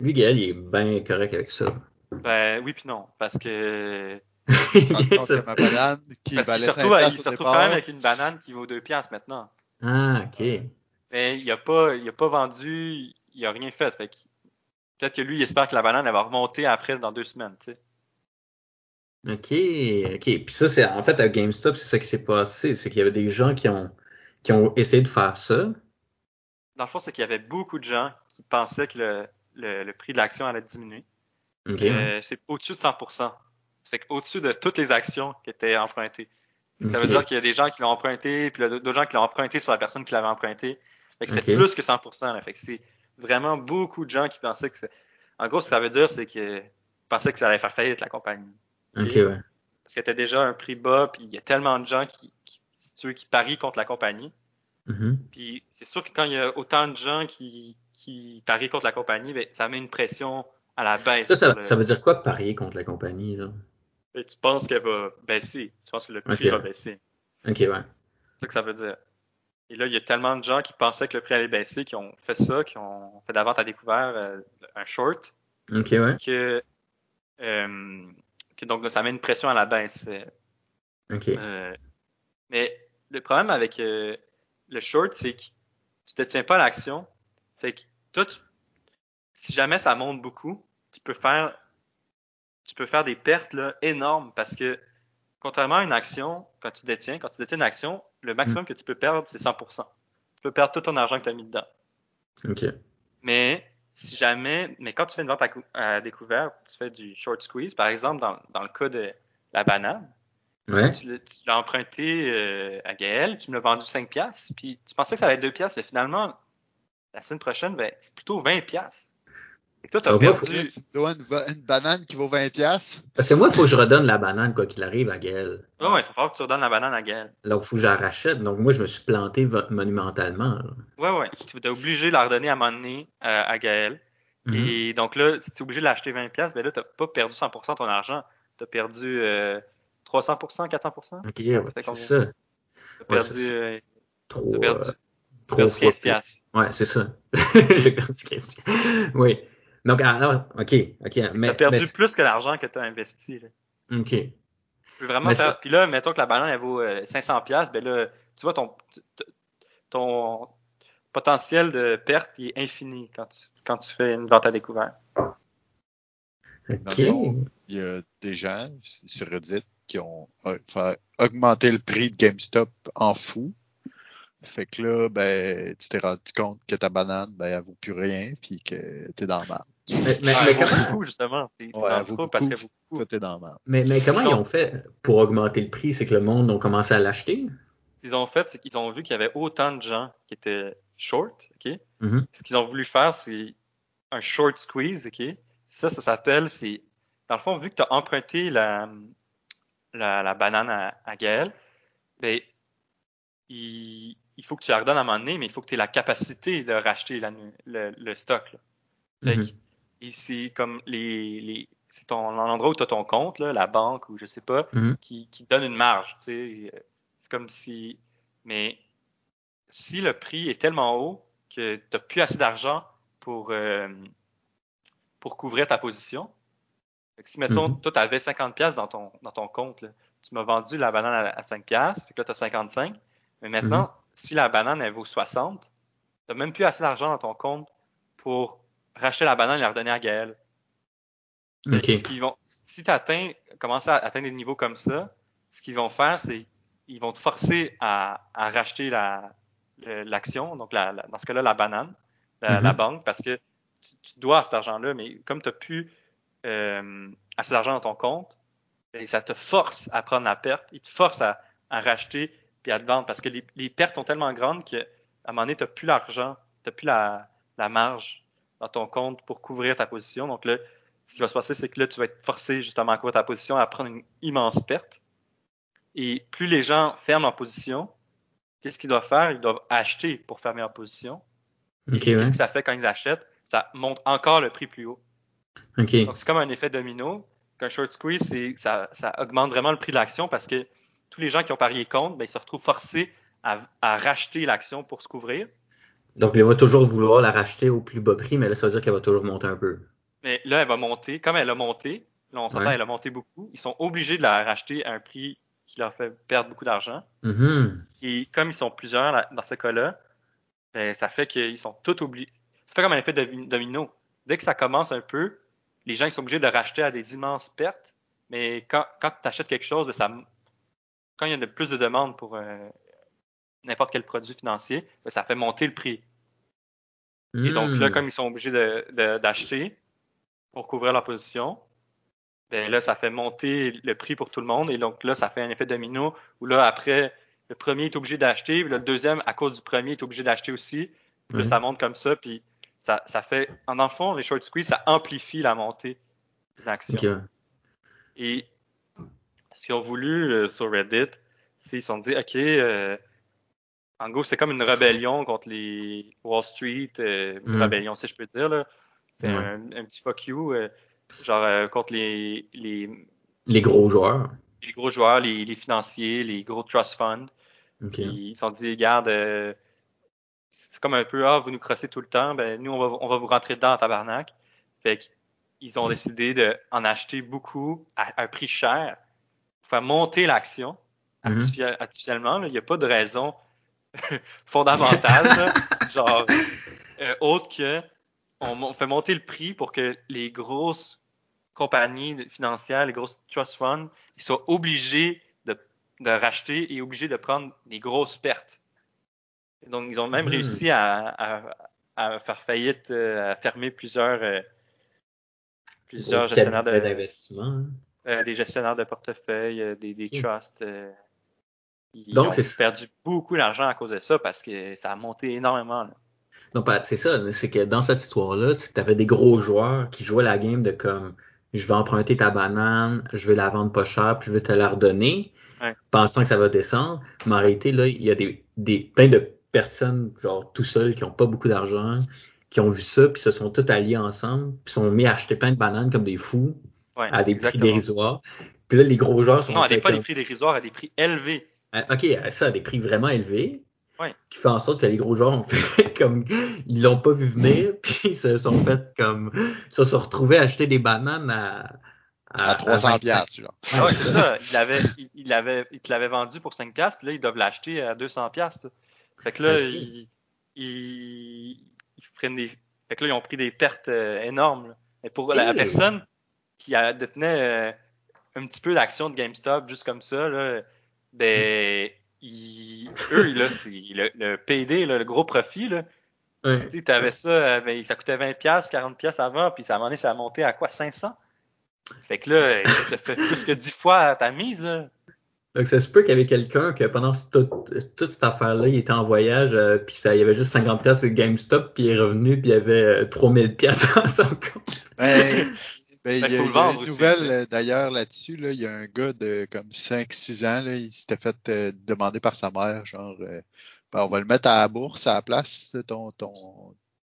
Lui, Gaël, il est bien correct avec ça. Ben oui puis non, parce que ma banane qui parce qu'il valait se 5 retrouve, il se retrouve quand même avec une banane qui vaut 2 piastres maintenant. Ah, ok. Mais il a pas, il a pas vendu, il a rien fait. Fait peut-être que lui, il espère que la banane elle va remonter après dans deux semaines. Ok, ok. Puis ça, c'est en fait à GameStop, c'est ça qui s'est passé. C'est qu'il y avait des gens qui ont, qui ont essayé de faire ça. Dans le fond, c'est qu'il y avait beaucoup de gens qui pensaient que le, le, le prix de l'action allait diminuer. Ok. Euh, c'est au-dessus de 100%. Ça fait qu'au-dessus de toutes les actions qui étaient empruntées. Ça veut dire qu'il y a des gens qui l'ont emprunté, puis d'autres gens qui l'ont emprunté sur la personne qui l'avait emprunté. Fait que c'est plus que 100%. Là. Fait que c'est vraiment beaucoup de gens qui pensaient que c'est... En gros, ce que ça veut dire, c'est qu'ils pensaient que ça allait faire faillite, la compagnie. Ok, ouais. Parce qu'il était déjà un prix bas, puis il y a tellement de gens qui, qui, si tu veux, qui parient contre la compagnie. Mhm. Puis c'est sûr que quand il y a autant de gens qui, qui parient contre la compagnie, ben, ça met une pression à la baisse. Ça, ça, sur le- ça veut dire quoi parier contre la compagnie, là? Ben, tu penses qu'elle va baisser. Tu penses que le prix va baisser. Ok, ouais. C'est ça que ça veut dire. Et là, il y a tellement de gens qui pensaient que le prix allait baisser, qui ont fait ça, qui ont fait de la vente à découvert euh, un short, Ok, ouais. que, euh, que donc ça met une pression à la baisse. Euh, Ok. Euh, mais le problème avec euh, le short, c'est que tu ne détiens pas l'action. Fait que toi, tu- si jamais ça monte beaucoup, tu peux faire, tu peux faire des pertes là, énormes parce que contrairement à une action, quand tu détiens, quand tu détiens une action, le maximum que tu peux perdre, c'est 100%. Tu peux perdre tout ton argent que tu as mis dedans. Ok. Mais si jamais, mais quand tu fais une vente à, cou- à découvert, tu fais du short squeeze, par exemple, dans, dans le cas de la banane, Ouais. tu l'as emprunté euh, à Gaël, tu me l'as vendu 5 piastres, puis tu pensais que ça allait être 2 piastres, mais finalement, la semaine prochaine, ben, c'est plutôt 20 piastres. Et toi, tu as moi, perdu. Tu dois une, banane qui vaut 20 piastres. Parce que moi, il faut que je redonne la banane, quoi qu'il arrive, à Gaël. Ah ouais, il falloir que tu redonnes la banane à Gaël. Donc, il faut que je la rachète. Donc, moi, je me suis planté monumentalement. là. Ouais, ouais. Tu es obligé de la redonner à un moment donné euh, à Gaël. Mhm. Et donc là, si tu es obligé de l'acheter 20 piastres, ben là, tu pas perdu 100% de ton argent. Tu as perdu euh, 300%, 400%. Ok, ouais, c'est ça. Tu as perdu, c'est- euh, Trop, t'as perdu, euh, t'as trop perdu fois 15 plus. piastres. Ouais, c'est ça. J'ai perdu 15 piastres. Oui. Donc, alors, ok, ok. Mais, Tu as perdu mais- plus que l'argent que tu as investi. là. ok. Tu peux vraiment faire. ça- Puis là, mettons que la banane, elle vaut euh, 500 pièces, ben là, tu vois, ton, ton potentiel de perte il est infini quand tu, quand tu fais une vente à découvert. Dans Ok. le fond, il y a des gens sur Reddit qui ont euh, fait augmenter le prix de GameStop en fou. Fait que là, ben, tu t'es rendu compte que ta banane, ben, elle vaut plus rien, puis que t'es dans le mal. Mais, comment, beaucoup, justement. T'es t'es Ouais, dans elle le vaut trou parce beaucoup. qu'elle vaut beaucoup. Toi, t'es dans le mal. mais, mais comment ils ont fait pour augmenter le prix? C'est que le monde a commencé à l'acheter? Ce qu'ils ont fait, c'est qu'ils ont vu qu'il y avait autant de gens qui étaient short, OK? Mhm. Ce qu'ils ont voulu faire, c'est un short squeeze, OK? Ça, ça s'appelle, c'est... Dans le fond, vu que tu as emprunté la, la, la banane à, à Gaël, ben, il, il faut que tu la redonnes à un moment donné, mais il faut que tu aies la capacité de racheter la- le, le stock. Là. Fait que Ici, comme les, les c'est ton l'endroit où tu as ton compte, là, la banque ou je sais pas, Mhm. qui, qui donne une marge. C'est comme si. Mais si le prix est tellement haut que tu n'as plus assez d'argent pour, euh, pour couvrir ta position. Si, mettons, Mhm. toi, tu avais 50$ dans ton, dans ton compte, là, tu m'as vendu la banane à, à 5$, fait que là, tu as 55$. Mais maintenant, Mhm. si la banane, elle vaut 60$, tu n'as même plus assez d'argent dans ton compte pour racheter la banane et la redonner à Gaël. Fait que Ok. ce qu'ils vont, si tu atteins, commences à atteindre des niveaux comme ça, ce qu'ils vont faire, c'est ils vont te forcer à, à racheter la l'action, donc la, la- dans ce cas-là, la banane, la, Mhm. la banque, parce que tu, tu dois cet argent-là, mais comme tu n'as plus euh, assez d'argent dans ton compte, ben, ça te force à prendre la perte, il te force à, à racheter puis à te vendre, parce que les, les pertes sont tellement grandes qu'à un moment donné, tu n'as plus l'argent, tu n'as plus la, la marge dans ton compte pour couvrir ta position. Donc là, ce qui va se passer, c'est que là, tu vas être forcé justement à couvrir ta position, à prendre une immense perte. Et plus les gens ferment en position, qu'est-ce qu'ils doivent faire? Ils doivent acheter pour fermer en position. Et Ok, qu'est-ce que ça fait quand ils achètent? Ça monte encore le prix plus haut. Donc, c'est comme un effet domino. Qu'un short squeeze, ça, ça augmente vraiment le prix de l'action parce que tous les gens qui ont parié contre, ben, ils se retrouvent forcés à, à racheter l'action pour se couvrir. Donc, il va toujours vouloir la racheter au plus bas prix, mais là, ça veut dire qu'elle va toujours monter un peu. Mais là, elle va monter. Comme elle a monté, là, on s'entend, Ouais. elle a monté beaucoup. Ils sont obligés de la racheter à un prix qui leur fait perdre beaucoup d'argent. Mhm. Et comme ils sont plusieurs là, dans ce cas-là, ben, ça fait qu'ils sont tous obligés. Ça fait comme un effet de domino. Dès que ça commence un peu, les gens ils sont obligés de racheter à des immenses pertes. Mais quand, quand tu achètes quelque chose, ben, ça, quand il y a de plus de demandes pour euh, n'importe quel produit financier, ben, ça fait monter le prix. Et donc là, Hmm. comme ils sont obligés d'acheter pour couvrir leur position, ben là, ça fait monter le prix pour tout le monde. Et donc là, ça fait un effet domino où là, après, le premier est obligé d'acheter, puis là, le deuxième, à cause du premier, est obligé d'acheter aussi. Puis là, Ouais. ça monte comme ça, puis ça, ça fait, en fond, les short squeeze, ça amplifie la montée de l'action. Et ce qu'ils ont voulu euh, sur Reddit, c'est qu'ils se sont dit, OK, euh, en gros, c'est comme une rébellion contre les Wall Street, euh, une Mm. rébellion, si je peux dire. là. C'est Ouais. un, un petit fuck you, euh, genre euh, contre les, les, Les gros joueurs. les gros joueurs, les, les financiers, les gros trust funds. Ok. Puis ils se sont dit, regarde, euh, c'est comme un peu, ah, vous nous crossez tout le temps, ben nous, on va, on va vous rentrer dedans en tabarnak. Fait qu'ils ont décidé d'en acheter beaucoup à un prix cher pour faire monter l'action Mhm. artifici- artificiellement. là. Il n'y a pas de raison fondamentale, genre, euh, autre que on, on fait monter le prix pour que les grosses compagnies financières, les grosses trust funds, ils soient obligés de, de racheter et obligés de prendre des grosses pertes. Donc, ils ont même Mhm. réussi à, à- à faire faillite, euh, à fermer plusieurs, euh, plusieurs gestionnaires de, d'investissement. hein. euh, des gestionnaires de portefeuille, des, trusts. Ils Donc, ont perdu beaucoup d'argent à cause de ça parce que ça a monté énormément. là. Non, pas- c'est ça, c'est que dans cette histoire-là, tu avais des gros joueurs qui jouaient la game de comme je vais emprunter ta banane, je vais la vendre pas cher, puis je vais te la redonner, Ouais. pensant que ça va descendre. Mais en réalité, là, il y a des, des plein de personnes, genre tout seuls, qui ont pas beaucoup d'argent, qui ont vu ça, puis se sont tous alliés ensemble, puis sont mis à acheter plein de bananes comme des fous, Ouais, à des exactement. prix dérisoires. Puis là, les gros joueurs sont Non, à des, pas des prix dérisoires, à des prix élevés. Ah, OK, ça, à des prix vraiment élevés. Ouais. Qui fait en sorte que les gros joueurs ont fait comme. Ils l'ont pas vu venir, puis ils se sont fait comme. Ils se sont retrouvés à acheter des bananes à. À 300 25. piastres, genre. Ah ouais, c'est ça. Il, avait, il, il avait, il te l'avait vendu pour 5 piastres, puis là, ils doivent l'acheter à 200 piastres. Fait que là, Ok. ils, ils, ils prennent des... Fait que là, ils ont pris des pertes euh, énormes. là. Et pour la personne qui a, détenait euh, un petit peu d'action de GameStop, juste comme ça, là, ben, ils- eux, là, c'est le, le PD, là, le gros profit, là, Ouais. tu sais, t'avais ça, euh, ben, ça coûtait 20 pièces, 40 pièces avant, puis ça a donné, ça a monté à quoi, 500? Fait que là, ça fait plus que 10 fois ta mise, là. Donc, ça se peut qu'il y avait quelqu'un que pendant toute, toute cette affaire-là, il était en voyage, euh, puis ça, il y avait juste 50 pièces de GameStop, puis il est revenu, puis il y avait euh, 3000 pièces dans son compte. Ben, Ben, Ben, il y a, faut le il y a vendre une aussi, nouvelle euh, d'ailleurs là-dessus. Là, il y a un gars de comme 5-6 ans, là, il s'était fait euh, demander par sa mère, genre, euh, Ben, on va le mettre à la bourse à la place, ton, ton,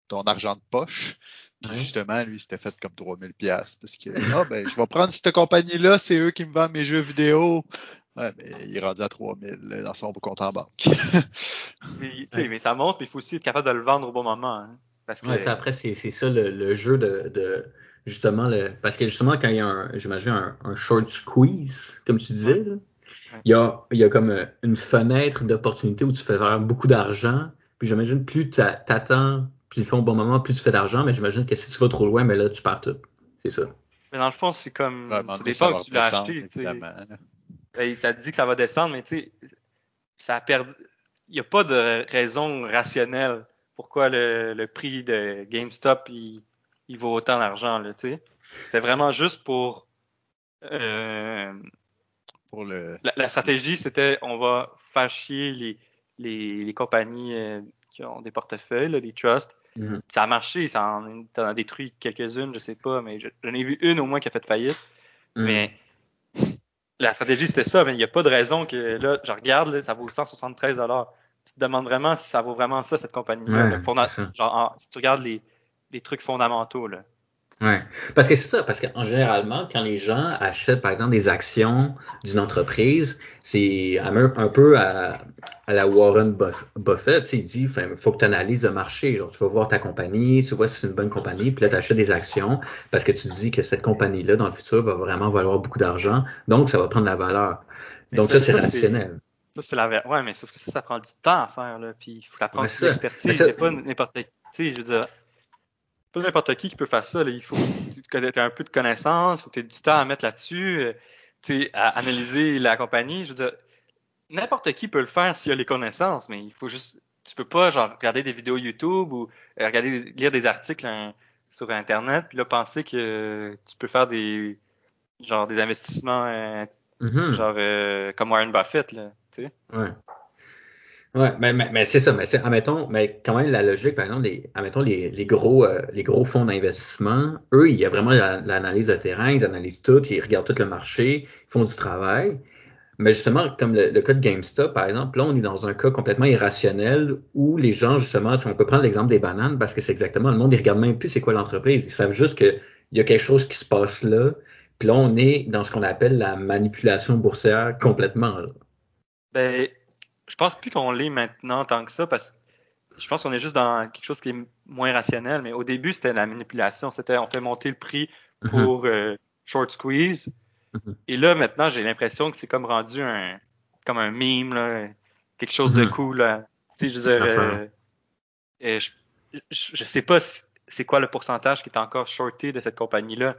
ton argent de poche. Puis Ouais. justement, lui, il s'était fait comme 3000 pièces parce que, ah ben, je vais prendre cette compagnie-là, c'est eux qui me vendent mes jeux vidéo. Ouais, mais il est rendu à 3000 là, dans son compte en banque. Mais, ça montre, mais il faut aussi être capable de le vendre au bon moment. hein. Parce que Ouais, ça, après, c'est c'est ça le, le jeu de, de justement le. Parce que justement, quand il y a un, j'imagine, un, un short squeeze, comme tu disais, là, il y a, il y a comme euh, une fenêtre d'opportunité où tu fais faire beaucoup d'argent. Puis j'imagine plus t'a- t'attends, puis ils font au bon moment, plus tu fais d'argent, mais j'imagine que si tu vas trop loin, mais là, tu pars tout. C'est ça. mais dans le fond, c'est comme. Vraiment, ça ça dépend que tu l'as acheté. tu. Ben, ça te dit que ça va descendre, mais tu sais, ça a perdu. Il n'y a pas de raison rationnelle pourquoi le, le prix de GameStop il, il vaut autant d'argent. là, tu sais. C'est vraiment juste pour. euh, Pour le. la, la stratégie, c'était on va faire chier les, les, les compagnies euh, qui ont des portefeuilles, là, des trusts. Mhm. Ça a marché, ça en, ça en a détruit quelques-unes, je sais pas, mais je- j'en ai vu une au moins qui a fait faillite. Mhm. Mais la stratégie, c'était ça, mais il n'y a pas de raison que là, je regarde, là, ça vaut 173 Tu te demandes vraiment si ça vaut vraiment ça, cette compagnie-là. Genre, en- si tu regardes les, les trucs fondamentaux, là. Ouais. Parce que c'est ça, parce qu'en généralement, quand les gens achètent, par exemple, des actions d'une entreprise, c'est un, un peu à, à la Warren Buff- Buffett, tu sais, il dit, il faut que tu analyses le marché. Genre, tu vas voir ta compagnie, tu vois si c'est une bonne compagnie, puis là, tu achètes des actions parce que tu dis que cette compagnie-là, dans le futur, va vraiment valoir beaucoup d'argent, donc ça va prendre de la valeur. Mais Donc ça- ça, c'est rationnel. Ça, c'est la Ouais, mais sauf que ça, ça prend du temps à faire, là. Puis il faut apprendre Ouais, de l'expertise. C'est pas n'importe qui. Tu sais, je veux dire, n'importe qui qui peut faire ça, là. Il faut que tu aies un peu de connaissances, il faut que tu aies du temps à mettre là-dessus, euh, sais, à analyser la compagnie. Je veux dire, n'importe qui peut le faire s'il a les connaissances, mais il faut juste. Tu peux pas, genre, regarder des vidéos YouTube ou euh, regarder, lire des articles hein, sur Internet, puis là, penser que tu peux faire des. Genre, des investissements, euh, Mhm. genre, euh, comme Warren Buffett, là. Ouais. Ouais, mais, mais, c'est ça, mais c'est, admettons, mais quand même la logique, par exemple, les, admettons, les, les gros, euh, les gros fonds d'investissement, eux, il y a vraiment la- l'analyse de terrain, ils analysent tout, ils regardent tout le marché, ils font du travail. Mais justement, comme le, le cas de GameStop, par exemple, là, on est dans un cas complètement irrationnel où les gens, justement, si on peut prendre l'exemple des bananes, parce que c'est exactement, le monde, ils regardent même plus c'est quoi l'entreprise. Ils savent juste qu'il y a quelque chose qui se passe là. Puis là, on est dans ce qu'on appelle la manipulation boursière complètement. là. Ben, je pense plus qu'on l'est maintenant tant que ça parce que je pense qu'on est juste dans quelque chose qui est moins rationnel. Mais au début, c'était la manipulation. C'était on fait monter le prix Mhm. pour euh, short squeeze. Mhm. Et là, maintenant, j'ai l'impression que c'est comme rendu un comme un meme, là, quelque chose de Mhm. cool. là. Tu sais, je veux dire, euh, euh, je, je, je sais pas si- c'est quoi le pourcentage qui est encore shorté de cette compagnie-là,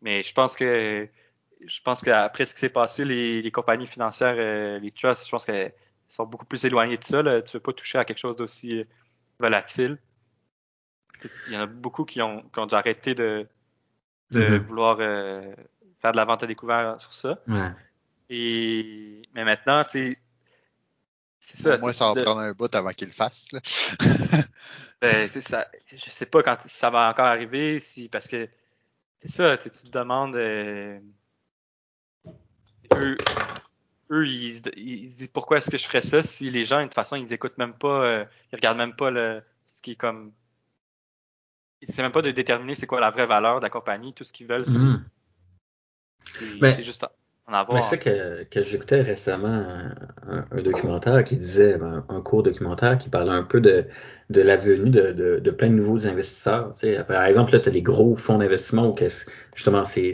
mais je pense que je pense qu'après ce qui s'est passé, les, les compagnies financières, les trusts, je pense qu'elles sont beaucoup plus éloignées de ça. Là. Tu veux pas toucher à quelque chose d'aussi euh, volatile. Il y en a beaucoup qui ont, qui ont dû arrêter de, de Mhm. vouloir euh, faire de la vente à découvert sur ça. Ouais. Et mais maintenant, tu sais, c'est ça. Au moins, c'est ça va de- prendre un bout avant qu'il le fasse. là. Ben, c'est ça. Je sais pas quand ça va encore arriver, si parce que c'est ça, tu, tu te demandes euh, eux, eux ils, se- ils se disent pourquoi est-ce que je ferais ça si les gens de toute façon ils écoutent même pas, euh, ils regardent même pas le ce qui est comme c'est même pas de déterminer c'est quoi la vraie valeur de la compagnie, tout ce qu'ils veulent c'est c'est- Mais- c'est juste en Mais avoir. c'est ça que, que j'écoutais récemment un, un- un documentaire qui disait, un, un court documentaire qui parlait un peu de, de la venue de, de, de plein de nouveaux investisseurs. Tu sais, par exemple, là, tu as les gros fonds d'investissement où justement c'est,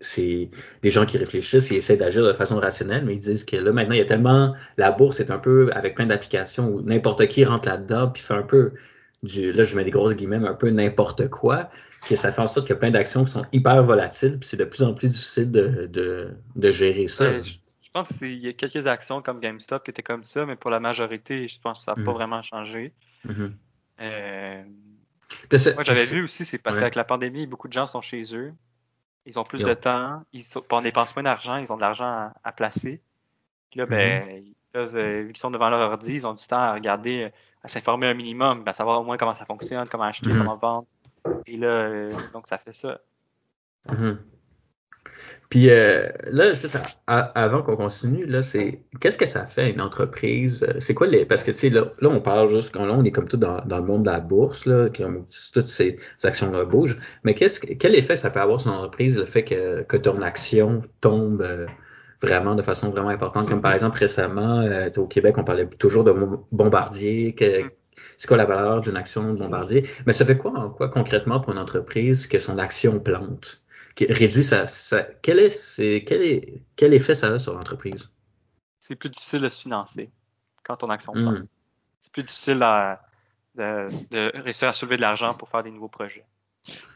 c'est, des gens qui réfléchissent et essaient d'agir de façon rationnelle, mais ils disent que là, maintenant, il y a tellement. La bourse est un peu avec plein d'applications où n'importe qui rentre là-dedans puis fait un peu du. Là, je mets des grosses guillemets, mais un peu n'importe quoi que ça fait en sorte qu'il y a plein d'actions qui sont hyper volatiles, puis c'est de plus en plus difficile de, de, de gérer ça. Ben, je, je pense qu'il y a quelques actions comme GameStop qui étaient comme ça, mais pour la majorité, je pense que ça n'a pas Mhm. vraiment changé. Mhm. Euh, Moi, j'avais vu aussi, c'est parce Ouais. qu'avec la pandémie, beaucoup de gens sont chez eux. Ils ont plus de temps. Ils sont, on dépense moins d'argent. Ils ont de l'argent à, à placer. Puis là, ben, Mm-hmm. ils peuvent, euh, vu qu'ils sont devant leur ordi, ils ont du temps à regarder, euh, à s'informer un minimum, ben, à savoir au moins comment ça fonctionne, comment acheter, Mhm. comment vendre. Et là, euh, donc, ça fait ça. Mhm. Puis euh, là, c'est ça. A- avant qu'on continue, là, c'est qu'est-ce que ça fait à une entreprise? Euh, C'est quoi les. Parce que tu sais, là, là, on parle juste là, on est comme tout dans, dans le monde de la bourse, là, comme toutes ces actions-là bougent. Mais qu'est-ce que- quel effet ça peut avoir sur une entreprise, le fait que, que ton action tombe euh, vraiment de façon vraiment importante? Comme par exemple récemment, euh, au Québec, on parlait toujours de Bombardier, que c'est quoi la valeur d'une action de Bombardier? Mais ça fait quoi en quoi concrètement pour une entreprise que son action plante? Réduit sa, sa- quel est, c'est- quel est, quel effet ça a sur l'entreprise? C'est plus difficile de se financer quand ton action. Hmm. C'est plus difficile à- de, de réussir à soulever de l'argent pour faire des nouveaux projets.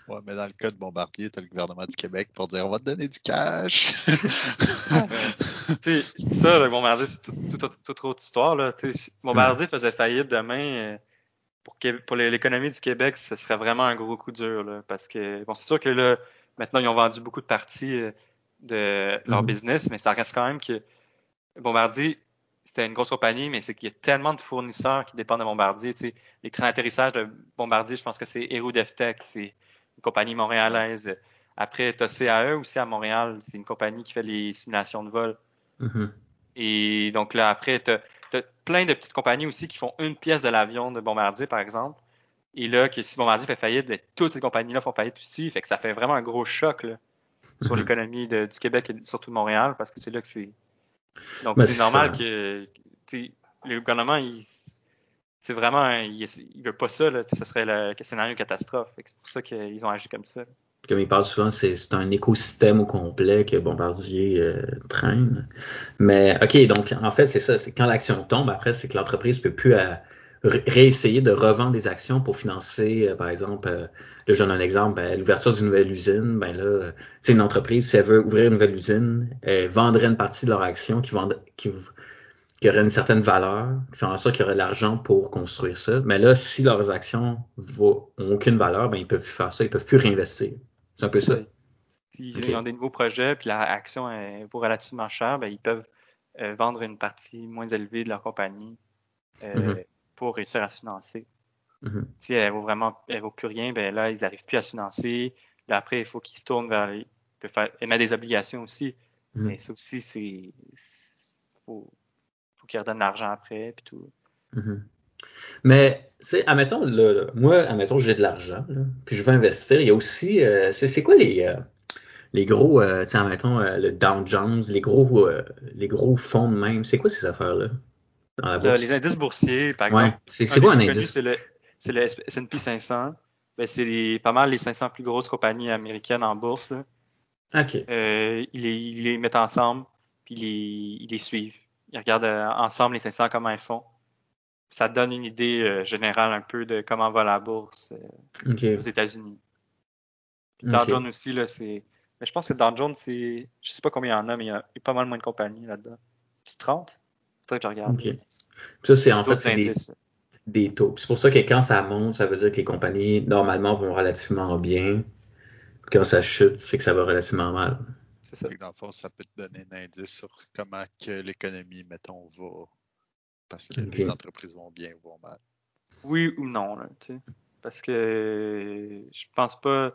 Ouais, mais dans le cas de Bombardier, t'as le gouvernement du Québec pour dire on va te donner du cash. tu sais, ça, le Bombardier, c'est toute tout, autre histoire. Là. Bombardier faisait faillite demain, euh, pour, pour l'économie du Québec, ce serait vraiment un gros coup dur. Là, parce que, bon, c'est sûr que là, maintenant, ils ont vendu beaucoup de parties euh, de leur Mhm. business, mais ça reste quand même que Bombardier, c'était une grosse compagnie, mais c'est qu'il y a tellement de fournisseurs qui dépendent de Bombardier. Tu sais, les trains d'atterrissage de Bombardier, je pense que c'est Aerodeftech, c'est une compagnie montréalaise. Après, tu as CAE aussi à Montréal, c'est une compagnie qui fait les simulations de vol. Mhm. Et donc là, après, tu as, plein de petites compagnies aussi qui font une pièce de l'avion de Bombardier, par exemple. Et là, que si Bombardier fait faillite, ben, toutes ces compagnies-là font faillite aussi. Fait que ça fait vraiment un gros choc là, sur Mhm. l'économie du Québec et surtout de Montréal, parce que c'est là que c'est. Donc, Ben, c'est normal ça. que le gouvernement, il, c'est vraiment, un- il, il veut pas ça. Là, ce serait le, le scénario catastrophe. C'est pour ça qu'ils ont agi comme ça. Comme il parle souvent, c'est un écosystème au complet que Bombardier euh, traîne. Mais OK, donc en fait, c'est ça. Quand l'action tombe, après, c'est que l'entreprise peut plus ré- réessayer de revendre des actions pour financer, euh, par exemple, euh, là, je donne un exemple, ben, l'ouverture d'une nouvelle usine, ben là, c'est une entreprise, si elle veut ouvrir une nouvelle usine, elle vendrait une partie de leur action qui, vend, qui, qui aurait une certaine valeur, qui fait en sorte qu'il y aurait de l'argent pour construire ça. Mais là, si leurs actions vaut- ont aucune valeur, ben ils peuvent plus faire ça, ils peuvent plus réinvestir. C'est un peu ça. S'ils ont des nouveaux projets puis la action est, vaut relativement cher, ben, ils peuvent euh, vendre une partie moins élevée de leur compagnie Mhm. Pour réussir à se financer. Mhm. Si elle vaut vraiment, elle vaut plus rien, ben là, ils n'arrivent plus à se financer. Là, après, il faut qu'ils se tournent vers les, ils faire, émettre des obligations aussi. Mhm. Mais ça aussi, c'est, faut, faut qu'ils redonnent l'argent après puis tout. Mhm. Mais, admettons, moi, admettons, j'ai de l'argent, puis je veux investir. Il y a aussi, euh, c'est quoi les, euh, les gros, euh, tu sais, admettons, euh, le Dow Jones, les gros, les gros fonds de même? C'est quoi ces affaires-là? Dans la Là, bourse? les indices boursiers, par Ouais, exemple, c'est quoi un indice? c'est le, c'est le S&P 500. Ben, c'est les- pas mal les 500 plus grosses compagnies américaines en bourse. là. OK. Euh, ils, les, ils les mettent ensemble, puis ils les, ils les suivent. Ils regardent euh, ensemble les 500 comment ils font. Ça donne une idée euh, générale un peu de comment va la bourse euh, aux États-Unis. Puis Dow OK. Jones aussi, là, c'est. Mais je pense que Dow Jones, c'est. Je sais pas combien il y en a, mais il y a, il y a pas mal moins de compagnies là-dedans. C'est 30? Faudrait que je regarde. OK. Ça, c'est en fait, c'est des, taux. C'est pour ça que quand ça monte, ça veut dire que les compagnies, normalement, vont relativement bien. Quand ça chute, c'est que ça va relativement mal. C'est ça. Dans le fond, ça peut te donner un indice sur comment que l'économie, mettons, va. Parce que les entreprises vont bien ou vont mal. Oui ou non, là, tu sais. Parce que je pense pas.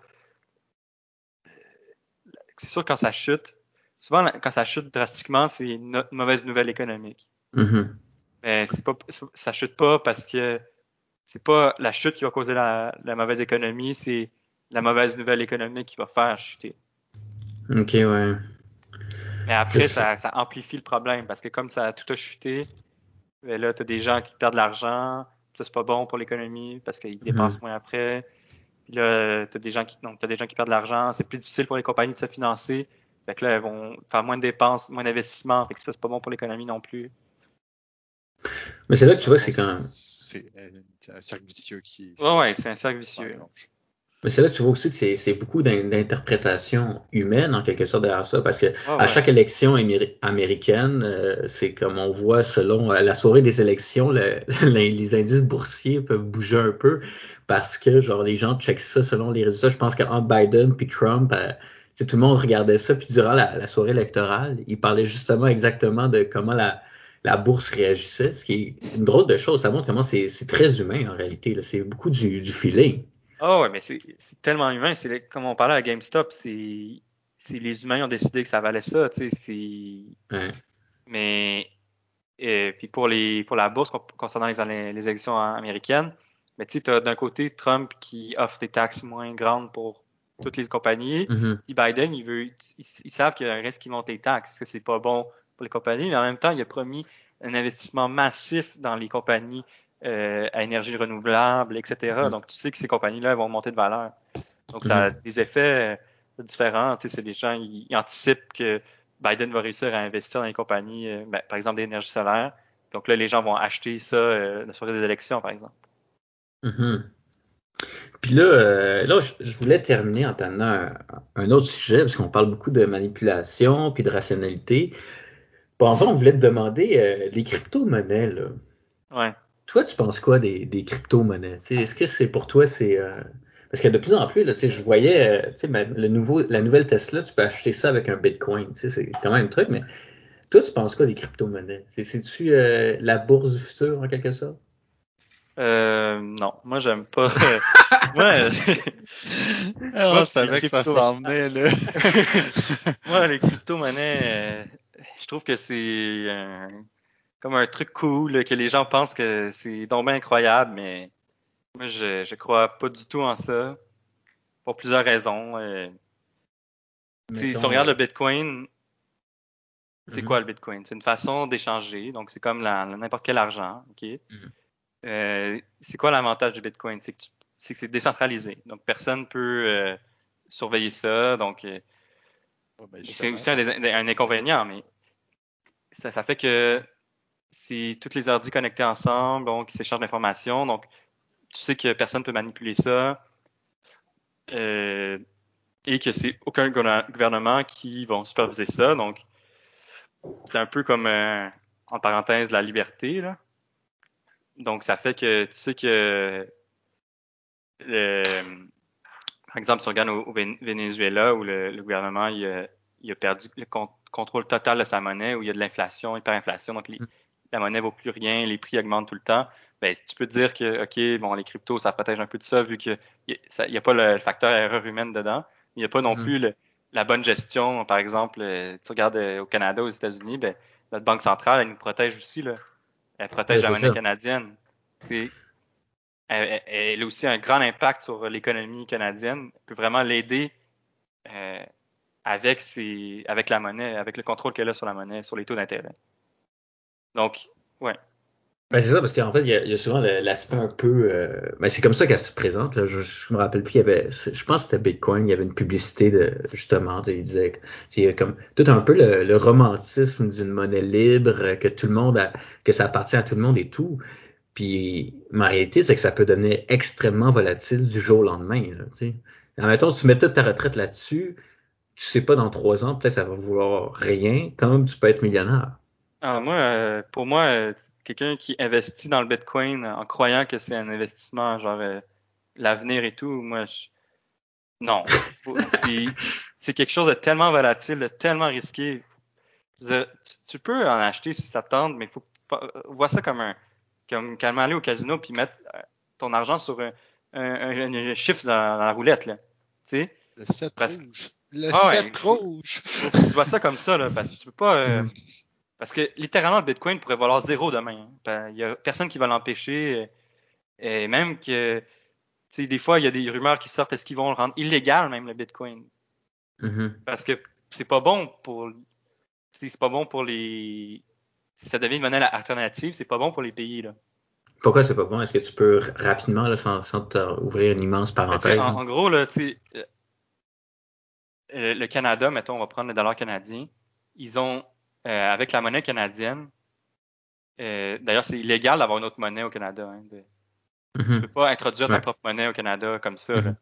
C'est sûr quand ça chute. Souvent, quand ça chute drastiquement, c'est une mauvaise nouvelle économique. Mhm. Mais c'est pas, ça chute pas parce que c'est pas la chute qui va causer la, la mauvaise économie, c'est la mauvaise nouvelle économique qui va faire chuter. OK, ouais. Mais après, ça, ça amplifie le problème parce que comme ça a tout a chuté, ben là, tu as des gens qui perdent de l'argent, ça c'est pas bon pour l'économie parce qu'ils dépensent moins après. Puis là, tu as des gens qui donc t'as des gens qui perdent de l'argent, c'est plus difficile pour les compagnies de se financer. Fait que là, elles vont faire moins de dépenses, moins d'investissements, fait que ça c'est pas bon pour l'économie non plus. Mais c'est là que tu vois, c'est quand C'est un, cercle vicieux qui. Ouais, ouais, c'est un cercle vicieux. Mais c'est là que tu vois aussi que c'est c'est beaucoup d'in- d'interprétation humaine en quelque sorte derrière ça, parce que Ouais, à chaque élection améri- américaine, euh, c'est comme on voit selon euh, la soirée des élections, le- les, les indices boursiers peuvent bouger un peu parce que genre les gens checkent ça selon les résultats. Je pense qu'entre Biden puis Trump, euh, tu sais, tout le monde regardait ça, puis durant la, la soirée électorale, ils parlaient justement exactement de comment la, la bourse réagissait, ce qui est une drôle de chose. Ça montre comment c'est très humain en réalité. C'est beaucoup du, du feeling. Oh ouais, mais c'est tellement humain. C'est comme on parlait à GameStop, c'est les humains qui ont décidé que ça valait ça. Tu sais, c'est Ouais. mais euh, puis pour les pour la bourse con- concernant les, les élections américaines, mais tu t'as d'un côté Trump qui offre des taxes moins grandes pour toutes les compagnies. Mhm. Puis Biden, il veut, ils, savent qu'il y a un risque qui monte les taxes, parce que c'est pas bon pour les compagnies, mais en même temps, il a promis un investissement massif dans les compagnies euh, à énergie renouvelable, etc. Mhm. Donc, tu sais que ces compagnies-là vont monter de valeur. Donc, ça a des effets euh, différents. Tu sais, c'est des gens, ils, ils anticipent que Biden va réussir à investir dans les compagnies, euh, ben, par exemple, d'énergie solaire. Donc là, les gens vont acheter ça euh, la soirée des élections, par exemple. Mhm. Puis là, là je, je voulais terminer en t'amenant un, un autre sujet, parce qu'on parle beaucoup de manipulation puis de rationalité. Bon, avant, on voulait te demander euh, les crypto-monnaies, là. Ouais. Toi, tu penses quoi des, des crypto-monnaies? Est-ce que c'est pour toi, c'est. euh, Parce que de plus en plus, là, tu sais, je voyais euh, tu sais, ma- le nouveau, la nouvelle Tesla, tu peux acheter ça avec un Bitcoin. tu sais, C'est quand même un truc, mais toi, tu penses quoi des crypto-monnaies? C'est- C'est-tu euh, la bourse du futur, en quelque sorte? Euh, non, moi, j'aime pas. ouais. Ah, Moi, on savait que ça s'en venait, là. Moi, les crypto-monnaies, euh, je trouve que c'est euh, comme un truc cool, que les gens pensent que c'est donc bien incroyable, mais moi, je, je crois pas du tout en ça, pour plusieurs raisons. Euh, si on regarde euh, le Bitcoin, c'est Mhm. quoi le Bitcoin? C'est une façon d'échanger, donc c'est comme n'importe quel argent, OK? Mhm. Euh, c'est quoi l'avantage du Bitcoin? C'est que c'est que c'est décentralisé, donc personne peut euh, surveiller ça, donc... Ouais, ben, c'est aussi un, un inconvénient, mais ça, fait que c'est toutes les ordi connectés ensemble, donc qui s'échangent d'informations. Donc, tu sais que personne ne peut manipuler ça. euh, et que c'est aucun gouvernement qui vont superviser ça. Donc, c'est un peu comme, euh, en parenthèse, la liberté. Là. Donc, ça fait que tu sais que, le- par exemple, si on regarde au, au Ven- Venezuela, où le, gouvernement il a, perdu le contrôle total de sa monnaie, où il y a de l'inflation, hyperinflation, donc les- Mm. la monnaie vaut plus rien, les prix augmentent tout le temps. Ben, tu peux te dire que, OK, bon, les cryptos, ça protège un peu de ça, vu qu'il n'y a pas le, le facteur erreur humaine dedans. Il n'y a pas non Mhm. plus le- la bonne gestion. Par exemple, euh, tu regardes euh, au Canada, aux États-Unis, ben, notre banque centrale, elle nous protège aussi. Là. Elle protège la monnaie canadienne. C'est- elle- elle a aussi un grand impact sur l'économie canadienne. Elle peut vraiment l'aider euh, avec, ses, avec la monnaie, avec le contrôle qu'elle a sur la monnaie, sur les taux d'intérêt. Donc, ouais. Ben, c'est ça, parce qu'en fait, il y a, y a souvent l'aspect un peu. euh, ben, c'est comme ça qu'elle se présente. Là. Je, je me rappelle plus, il y avait. Je pense que c'était Bitcoin, il y avait une publicité de justement, il disait c'est comme tout un peu le, le romantisme d'une monnaie libre, euh, que tout le monde a, que ça appartient à tout le monde et tout. Puis ma réalité, c'est que ça peut devenir extrêmement volatile du jour au lendemain. Là, tu sais. Admettons, si tu mets toute ta retraite là-dessus, tu sais pas dans trois ans, peut-être ça va vouloir rien, comme tu peux être millionnaire. Alors moi, euh, pour moi, euh, quelqu'un qui investit dans le Bitcoin en croyant que c'est un investissement, genre euh, l'avenir et tout, moi, je... non. C'est quelque chose de tellement volatile, de tellement risqué. Dire, tu, tu peux en acheter si ça te tente, mais il faut pas- vois ça comme un comme quand même aller au casino puis mettre ton argent sur un, un, un- un chiffre dans, dans la roulette là. Tu sais, Le 7 Parce- rouge. Le Ah ouais. 7 rouge. tu vois ça comme ça là, parce que tu peux pas. euh, Mhm. Parce que littéralement, le Bitcoin pourrait valoir zéro demain. hein. Ben, Il y a personne qui va l'empêcher. euh, Et même que, tu sais, des fois, il y a des rumeurs qui sortent, est-ce qu'ils vont le rendre illégal, même le Bitcoin? Mhm. Parce que c'est pas bon pour, tu sais, c'est pas bon pour les, si ça devient une monnaie alternative, c'est pas bon pour les pays, là. Pourquoi c'est pas bon? Est-ce que tu peux rapidement, là, sans, sans ouvrir une immense parenthèse? en, en gros, là, tu euh, le Canada, mettons, on va prendre le dollar canadien, ils ont, euh, avec la monnaie canadienne, euh, d'ailleurs, c'est illégal d'avoir une autre monnaie au Canada, hein, de- Tu Mhm. peux pas introduire ta Ouais. propre monnaie au Canada comme ça. là. Mhm.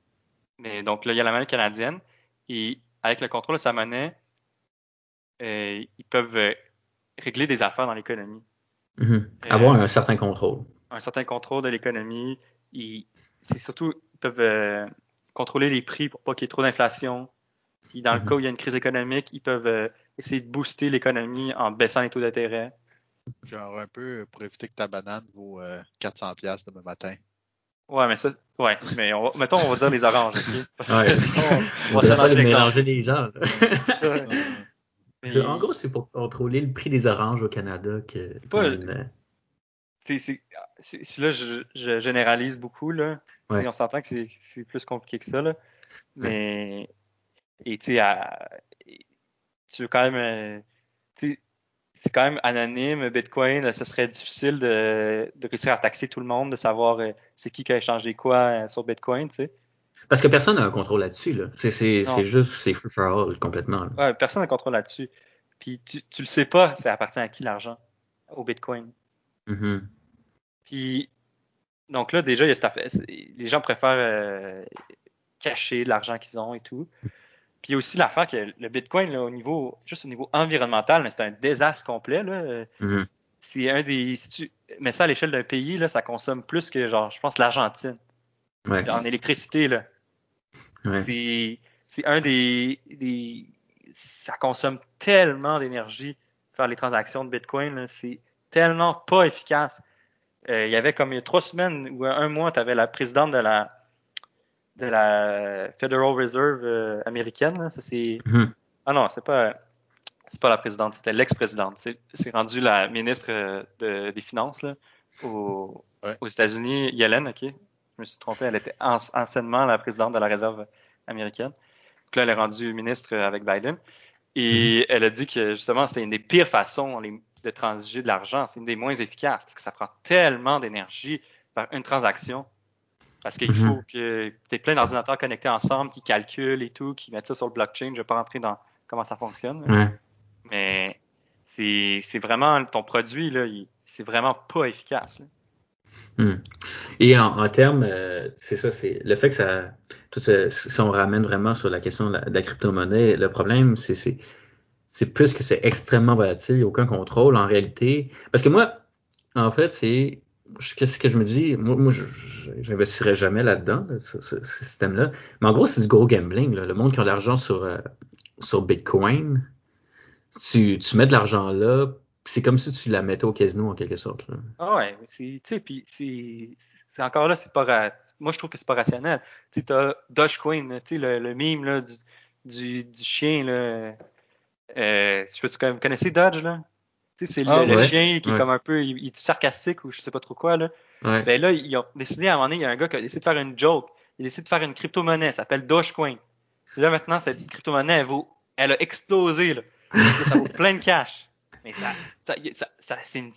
Mais donc là, il y a la monnaie canadienne et avec le contrôle de sa monnaie, euh, ils peuvent régler des affaires dans l'économie. Mhm. Avoir un certain contrôle. Un certain contrôle de l'économie. Ils- C'est surtout, ils peuvent contrôler les prix pour pas qu'il y ait trop d'inflation. Puis dans le Mhm. cas où il y a une crise économique, ils peuvent euh, essayer de booster l'économie en baissant les taux d'intérêt. Genre un peu pour éviter que ta banane vaut euh, 400$ piastres demain matin. Ouais, mais ça, ouais, mais on va, mettons, on va dire les oranges, ok? Parce que Ouais. on On va se mélanger les gens. Mais- En gros, c'est pour contrôler le prix des oranges au Canada que Pas- une- c'est, là, je, je généralise beaucoup, là. Ouais. On s'entend que c'est, c'est plus compliqué que ça, là. Mais, et tu tu veux quand même, euh, c'est quand même anonyme, Bitcoin, là, ce serait difficile de, de réussir à taxer tout le monde, de savoir euh, c'est qui qui a échangé quoi euh, sur Bitcoin, tu sais. Parce que personne n'a un contrôle là-dessus. Là. C'est, juste, c'est free for all complètement. Ouais, personne n'a contrôle là-dessus. Puis tu, tu le sais pas, ça appartient à qui l'argent? Au Bitcoin. Mhm. Puis donc là déjà il y a cette affaire- c'est- les gens préfèrent euh, cacher l'argent qu'ils ont et tout. Puis aussi l'affaire que le Bitcoin là, au niveau juste au niveau environnemental, c'est un désastre complet là. Mhm. C'est un des si tu mets ça à l'échelle d'un pays là, ça consomme plus que genre je pense l'Argentine Ouais. en électricité là. Ouais. C'est c'est un des, des ça consomme tellement d'énergie faire les transactions de Bitcoin là, c'est tellement pas efficace. Euh, il y avait comme il y a trois semaines ou un mois, tu avais la présidente de la de la Federal Reserve euh, américaine. là. Ça c'est Mhm. ah non, c'est pas c'est pas la présidente, c'était l'ex-présidente. C'est c'est rendu la ministre euh, de- des finances là, au- Ouais. aux États-Unis, Yellen, ok. Je me suis trompé, elle était an- anciennement la présidente de la Réserve américaine. Donc là, elle est rendue ministre avec Biden. Et elle a dit que justement, c'était une des pires façons les- de transiger de l'argent. C'est une des moins efficaces parce que ça prend tellement d'énergie faire une transaction. Parce qu'il Mhm. faut que tu aies plein d'ordinateurs connectés ensemble qui calculent et tout, qui mettent ça sur le blockchain. Je vais pas rentrer dans comment ça fonctionne. Ouais. Mais c'est c'est vraiment ton produit, c'est vraiment pas efficace. là. Hmm. Et en, en termes, euh, c'est ça, c'est le fait que ça, tout ce- si on ramène vraiment sur la question de la, crypto-monnaie, le problème, c'est, c'est, plus que c'est extrêmement volatile, il n'y a aucun contrôle en réalité. Parce que moi, en fait, c'est, qu'est-ce que je me dis, moi, moi j'investirais jamais là-dedans, là, ce, système-là. Mais en gros, c'est du gros gambling. Le monde qui a de l'argent sur, euh, sur Bitcoin, tu, tu mets de l'argent là, c'est comme si tu la mettais au casino en quelque sorte. Ah ouais, tu sais, puis c'est, encore là, c'est pas, ra- moi je trouve que c'est pas rationnel. Tu sais, t'as Dogecoin, tu sais, le, le meme là du, du, chien là. Euh, je peux, tu connais- connaissez Dodge là? C'est le, Ah, le ouais. chien qui est Ouais. comme un peu, il, il est sarcastique ou je sais pas trop quoi là. Ouais. Ben là, ils ont décidé à un moment donné, il y a un gars qui a décidé de faire une joke. Il a décidé de faire une crypto-monnaie, ça s'appelle Dogecoin. Là, maintenant, cette crypto-monnaie, elle vaut, elle a explosé, là. Ça vaut plein de cash. Mais ça, ça, ça, ça- c'est une,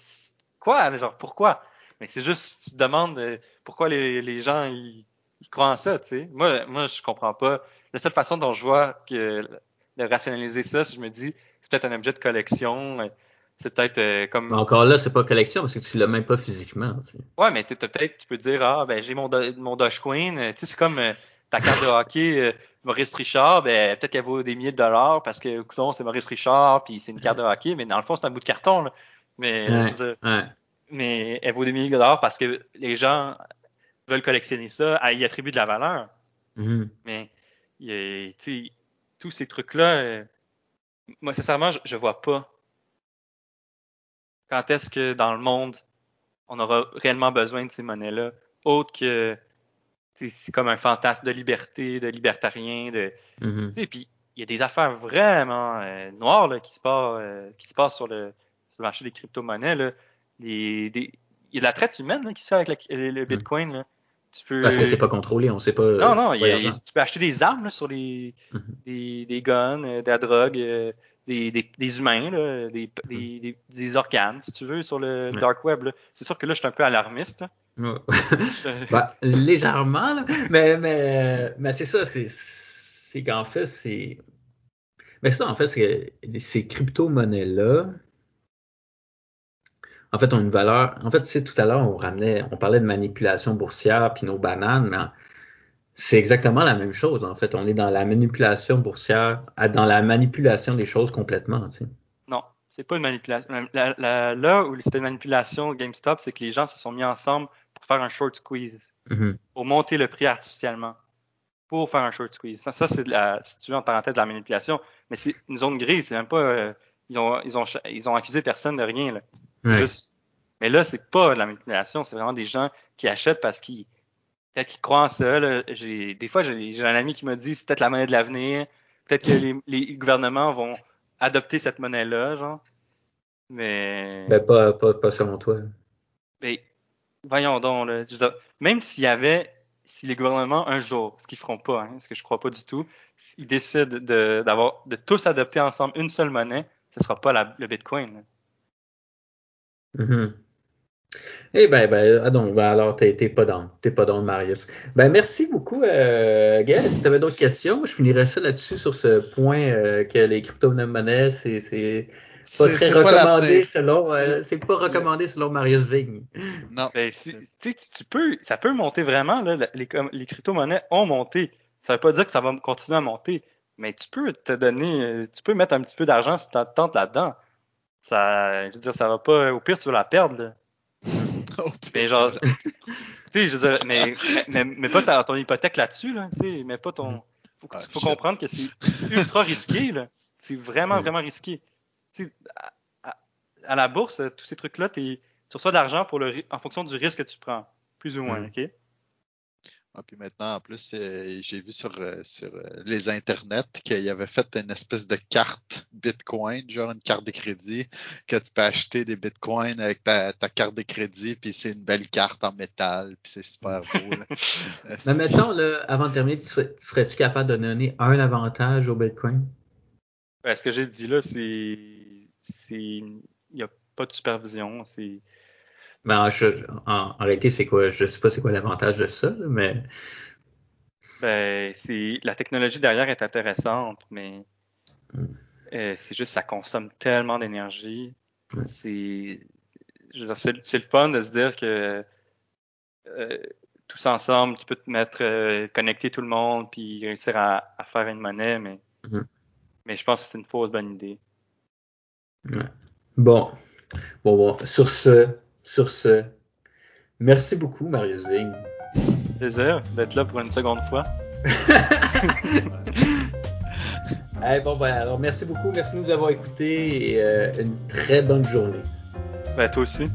quoi, genre, pourquoi? Mais c'est juste, tu te demandes euh, pourquoi les, les gens, ils, ils croient en ça, tu sais. Moi, moi, je comprends pas. La seule façon dont je vois que de rationaliser ça, c'est que je me dis, c'est peut-être un objet de collection, euh, c'est peut-être euh, comme Mais encore là, c'est pas collection parce que tu l'as même pas physiquement. tu sais. Ouais, mais peut-être, tu peux dire, ah, ben, j'ai mon, Do- mon Dogecoin. Euh, Tu sais, c'est comme euh, ta carte de hockey, euh, Maurice Richard, ben, peut-être qu'elle vaut des milliers de dollars parce que, écoute, c'est Maurice Richard, puis c'est une carte de hockey, mais dans le fond, c'est un bout de carton, là. Mais, Ouais. dire, Ouais. mais elle vaut des milliers de dollars parce que les gens veulent collectionner ça, à y attribuer de la valeur. Mhm. Mais, tu sais, tous ces trucs-là, euh, moi, sincèrement, je, je vois pas quand est-ce que dans le monde, on aura réellement besoin de ces monnaies-là, autre que c'est comme un fantasme de liberté, de libertarien, de Mhm. puis il y a des affaires vraiment euh, noires là, qui se passent euh, qui se passent sur le, sur le marché des crypto-monnaies il y a de la traite humaine là, qui se fait avec la- le, le Bitcoin là. Tu peux Parce que c'est pas contrôlé, on sait pas. non, non, il y a- voyageant. tu peux acheter des armes là, sur les Mhm. des, des guns, euh, de la drogue, euh, des, des, des humains, là, des, des, des, des organes, si tu veux, sur le Ouais. dark web. C'est sûr que là, je suis un peu alarmiste. là. Ouais. Bah, légèrement, là. mais, mais, mais c'est ça, c'est, c'est qu'en fait, c'est. Mais ça, en fait, c'est que ces crypto-monnaies-là, en fait, ont une valeur. En fait, tu sais, tout à l'heure, on ramenait, on parlait de manipulation boursière puis nos bananes, mais c'est exactement la même chose. En fait, on est dans la manipulation boursière, dans la manipulation des choses complètement. Tu sais. Non, c'est pas une manipulation. La- la- là où c'était une manipulation GameStop, c'est que les gens se sont mis ensemble pour faire un short squeeze, Mhm. pour monter le prix artificiellement, pour faire un short squeeze. Ça, ça, c'est si tu veux, en parenthèse, de la manipulation. Mais c'est une zone grise, c'est même pas. euh, ils, ont, ils, ont, ils ont accusé personne de rien. Là. C'est Ouais. juste. Mais là, c'est pas de la manipulation, c'est vraiment des gens qui achètent parce qu'ils peut-être qu'ils croient en ça. Là. Des fois, j'ai, un ami qui m'a dit c'est peut-être la monnaie de l'avenir. Peut-être que les, les gouvernements vont adopter cette monnaie-là, genre. Mais. Ben, pas, pas, pas selon toi. Ben, voyons donc, là. Je même s'il y avait, si les gouvernements, un jour, ce qu'ils feront pas, hein, ce que je crois pas du tout, s'ils décident de, d'avoir, de tous adopter ensemble une seule monnaie, ce sera pas la- le Bitcoin. là. Mhm. Eh ben, ben, ah donc, ben alors, t'es t'es pas dans, t'es pas dans, Marius. Ben, merci beaucoup, euh, Gaël. Si tu avais d'autres questions, je finirais ça là-dessus sur ce point euh, que les crypto-monnaies, c'est, c'est pas très pas recommandé selon, euh, c'est pas recommandé selon Marius Vigne. Non. Ben, si, tu sais, tu- peux, ça peut monter vraiment, là, les, les crypto-monnaies ont monté. Ça veut pas dire que ça va continuer à monter, mais tu peux te donner, euh, tu peux mettre un petit peu d'argent si tu tentes là-dedans. Ça, je veux dire, ça va pas, au pire, tu vas la perdre, là. Oh, Mais genre, tu sais, je veux dire, mais, mais, mais pas ta- ton hypothèque là-dessus, là, tu sais, mais pas ton, faut, que- Ah, faut comprendre que c'est ultra risqué, là. C'est vraiment, Mm. vraiment risqué. Tu sais, à, à- la bourse, tous ces trucs-là, tu reçois de l'argent pour le, en fonction du risque que tu prends. Plus ou moins, Mm. OK? Ah, puis maintenant, en plus, euh, j'ai vu sur, euh, sur euh, les internets qu'il avait fait une espèce de carte Bitcoin, genre une carte de crédit, que tu peux acheter des Bitcoins avec ta, ta carte de crédit, puis c'est une belle carte en métal, puis c'est super beau. là. Mais mettons, là, avant de terminer, tu serais- tu serais-tu capable de donner un avantage au Bitcoin? Ben, ce que j'ai dit là, c'est, c'est, il n'y a pas de supervision, c'est, Ben, je- en, en réalité, c'est quoi? Je sais pas c'est quoi l'avantage de ça, mais Ben, c'est la technologie derrière est intéressante, mais Mm. euh, c'est juste ça consomme tellement d'énergie. C'est, c'est, c'est le fun de se dire que euh, tous ensemble, tu peux te mettre euh, connecter tout le monde puis réussir à, à faire une monnaie, mais mais je pense que c'est une fausse bonne idée. Ouais. Bon. Bon, bon. Sur ce, sur ce, merci beaucoup, Marius Vigne. Plaisir d'être là pour une seconde fois. Eh, bon, ben, alors, merci beaucoup. Merci de nous avoir écoutés et euh, une très bonne journée. Ben, toi aussi.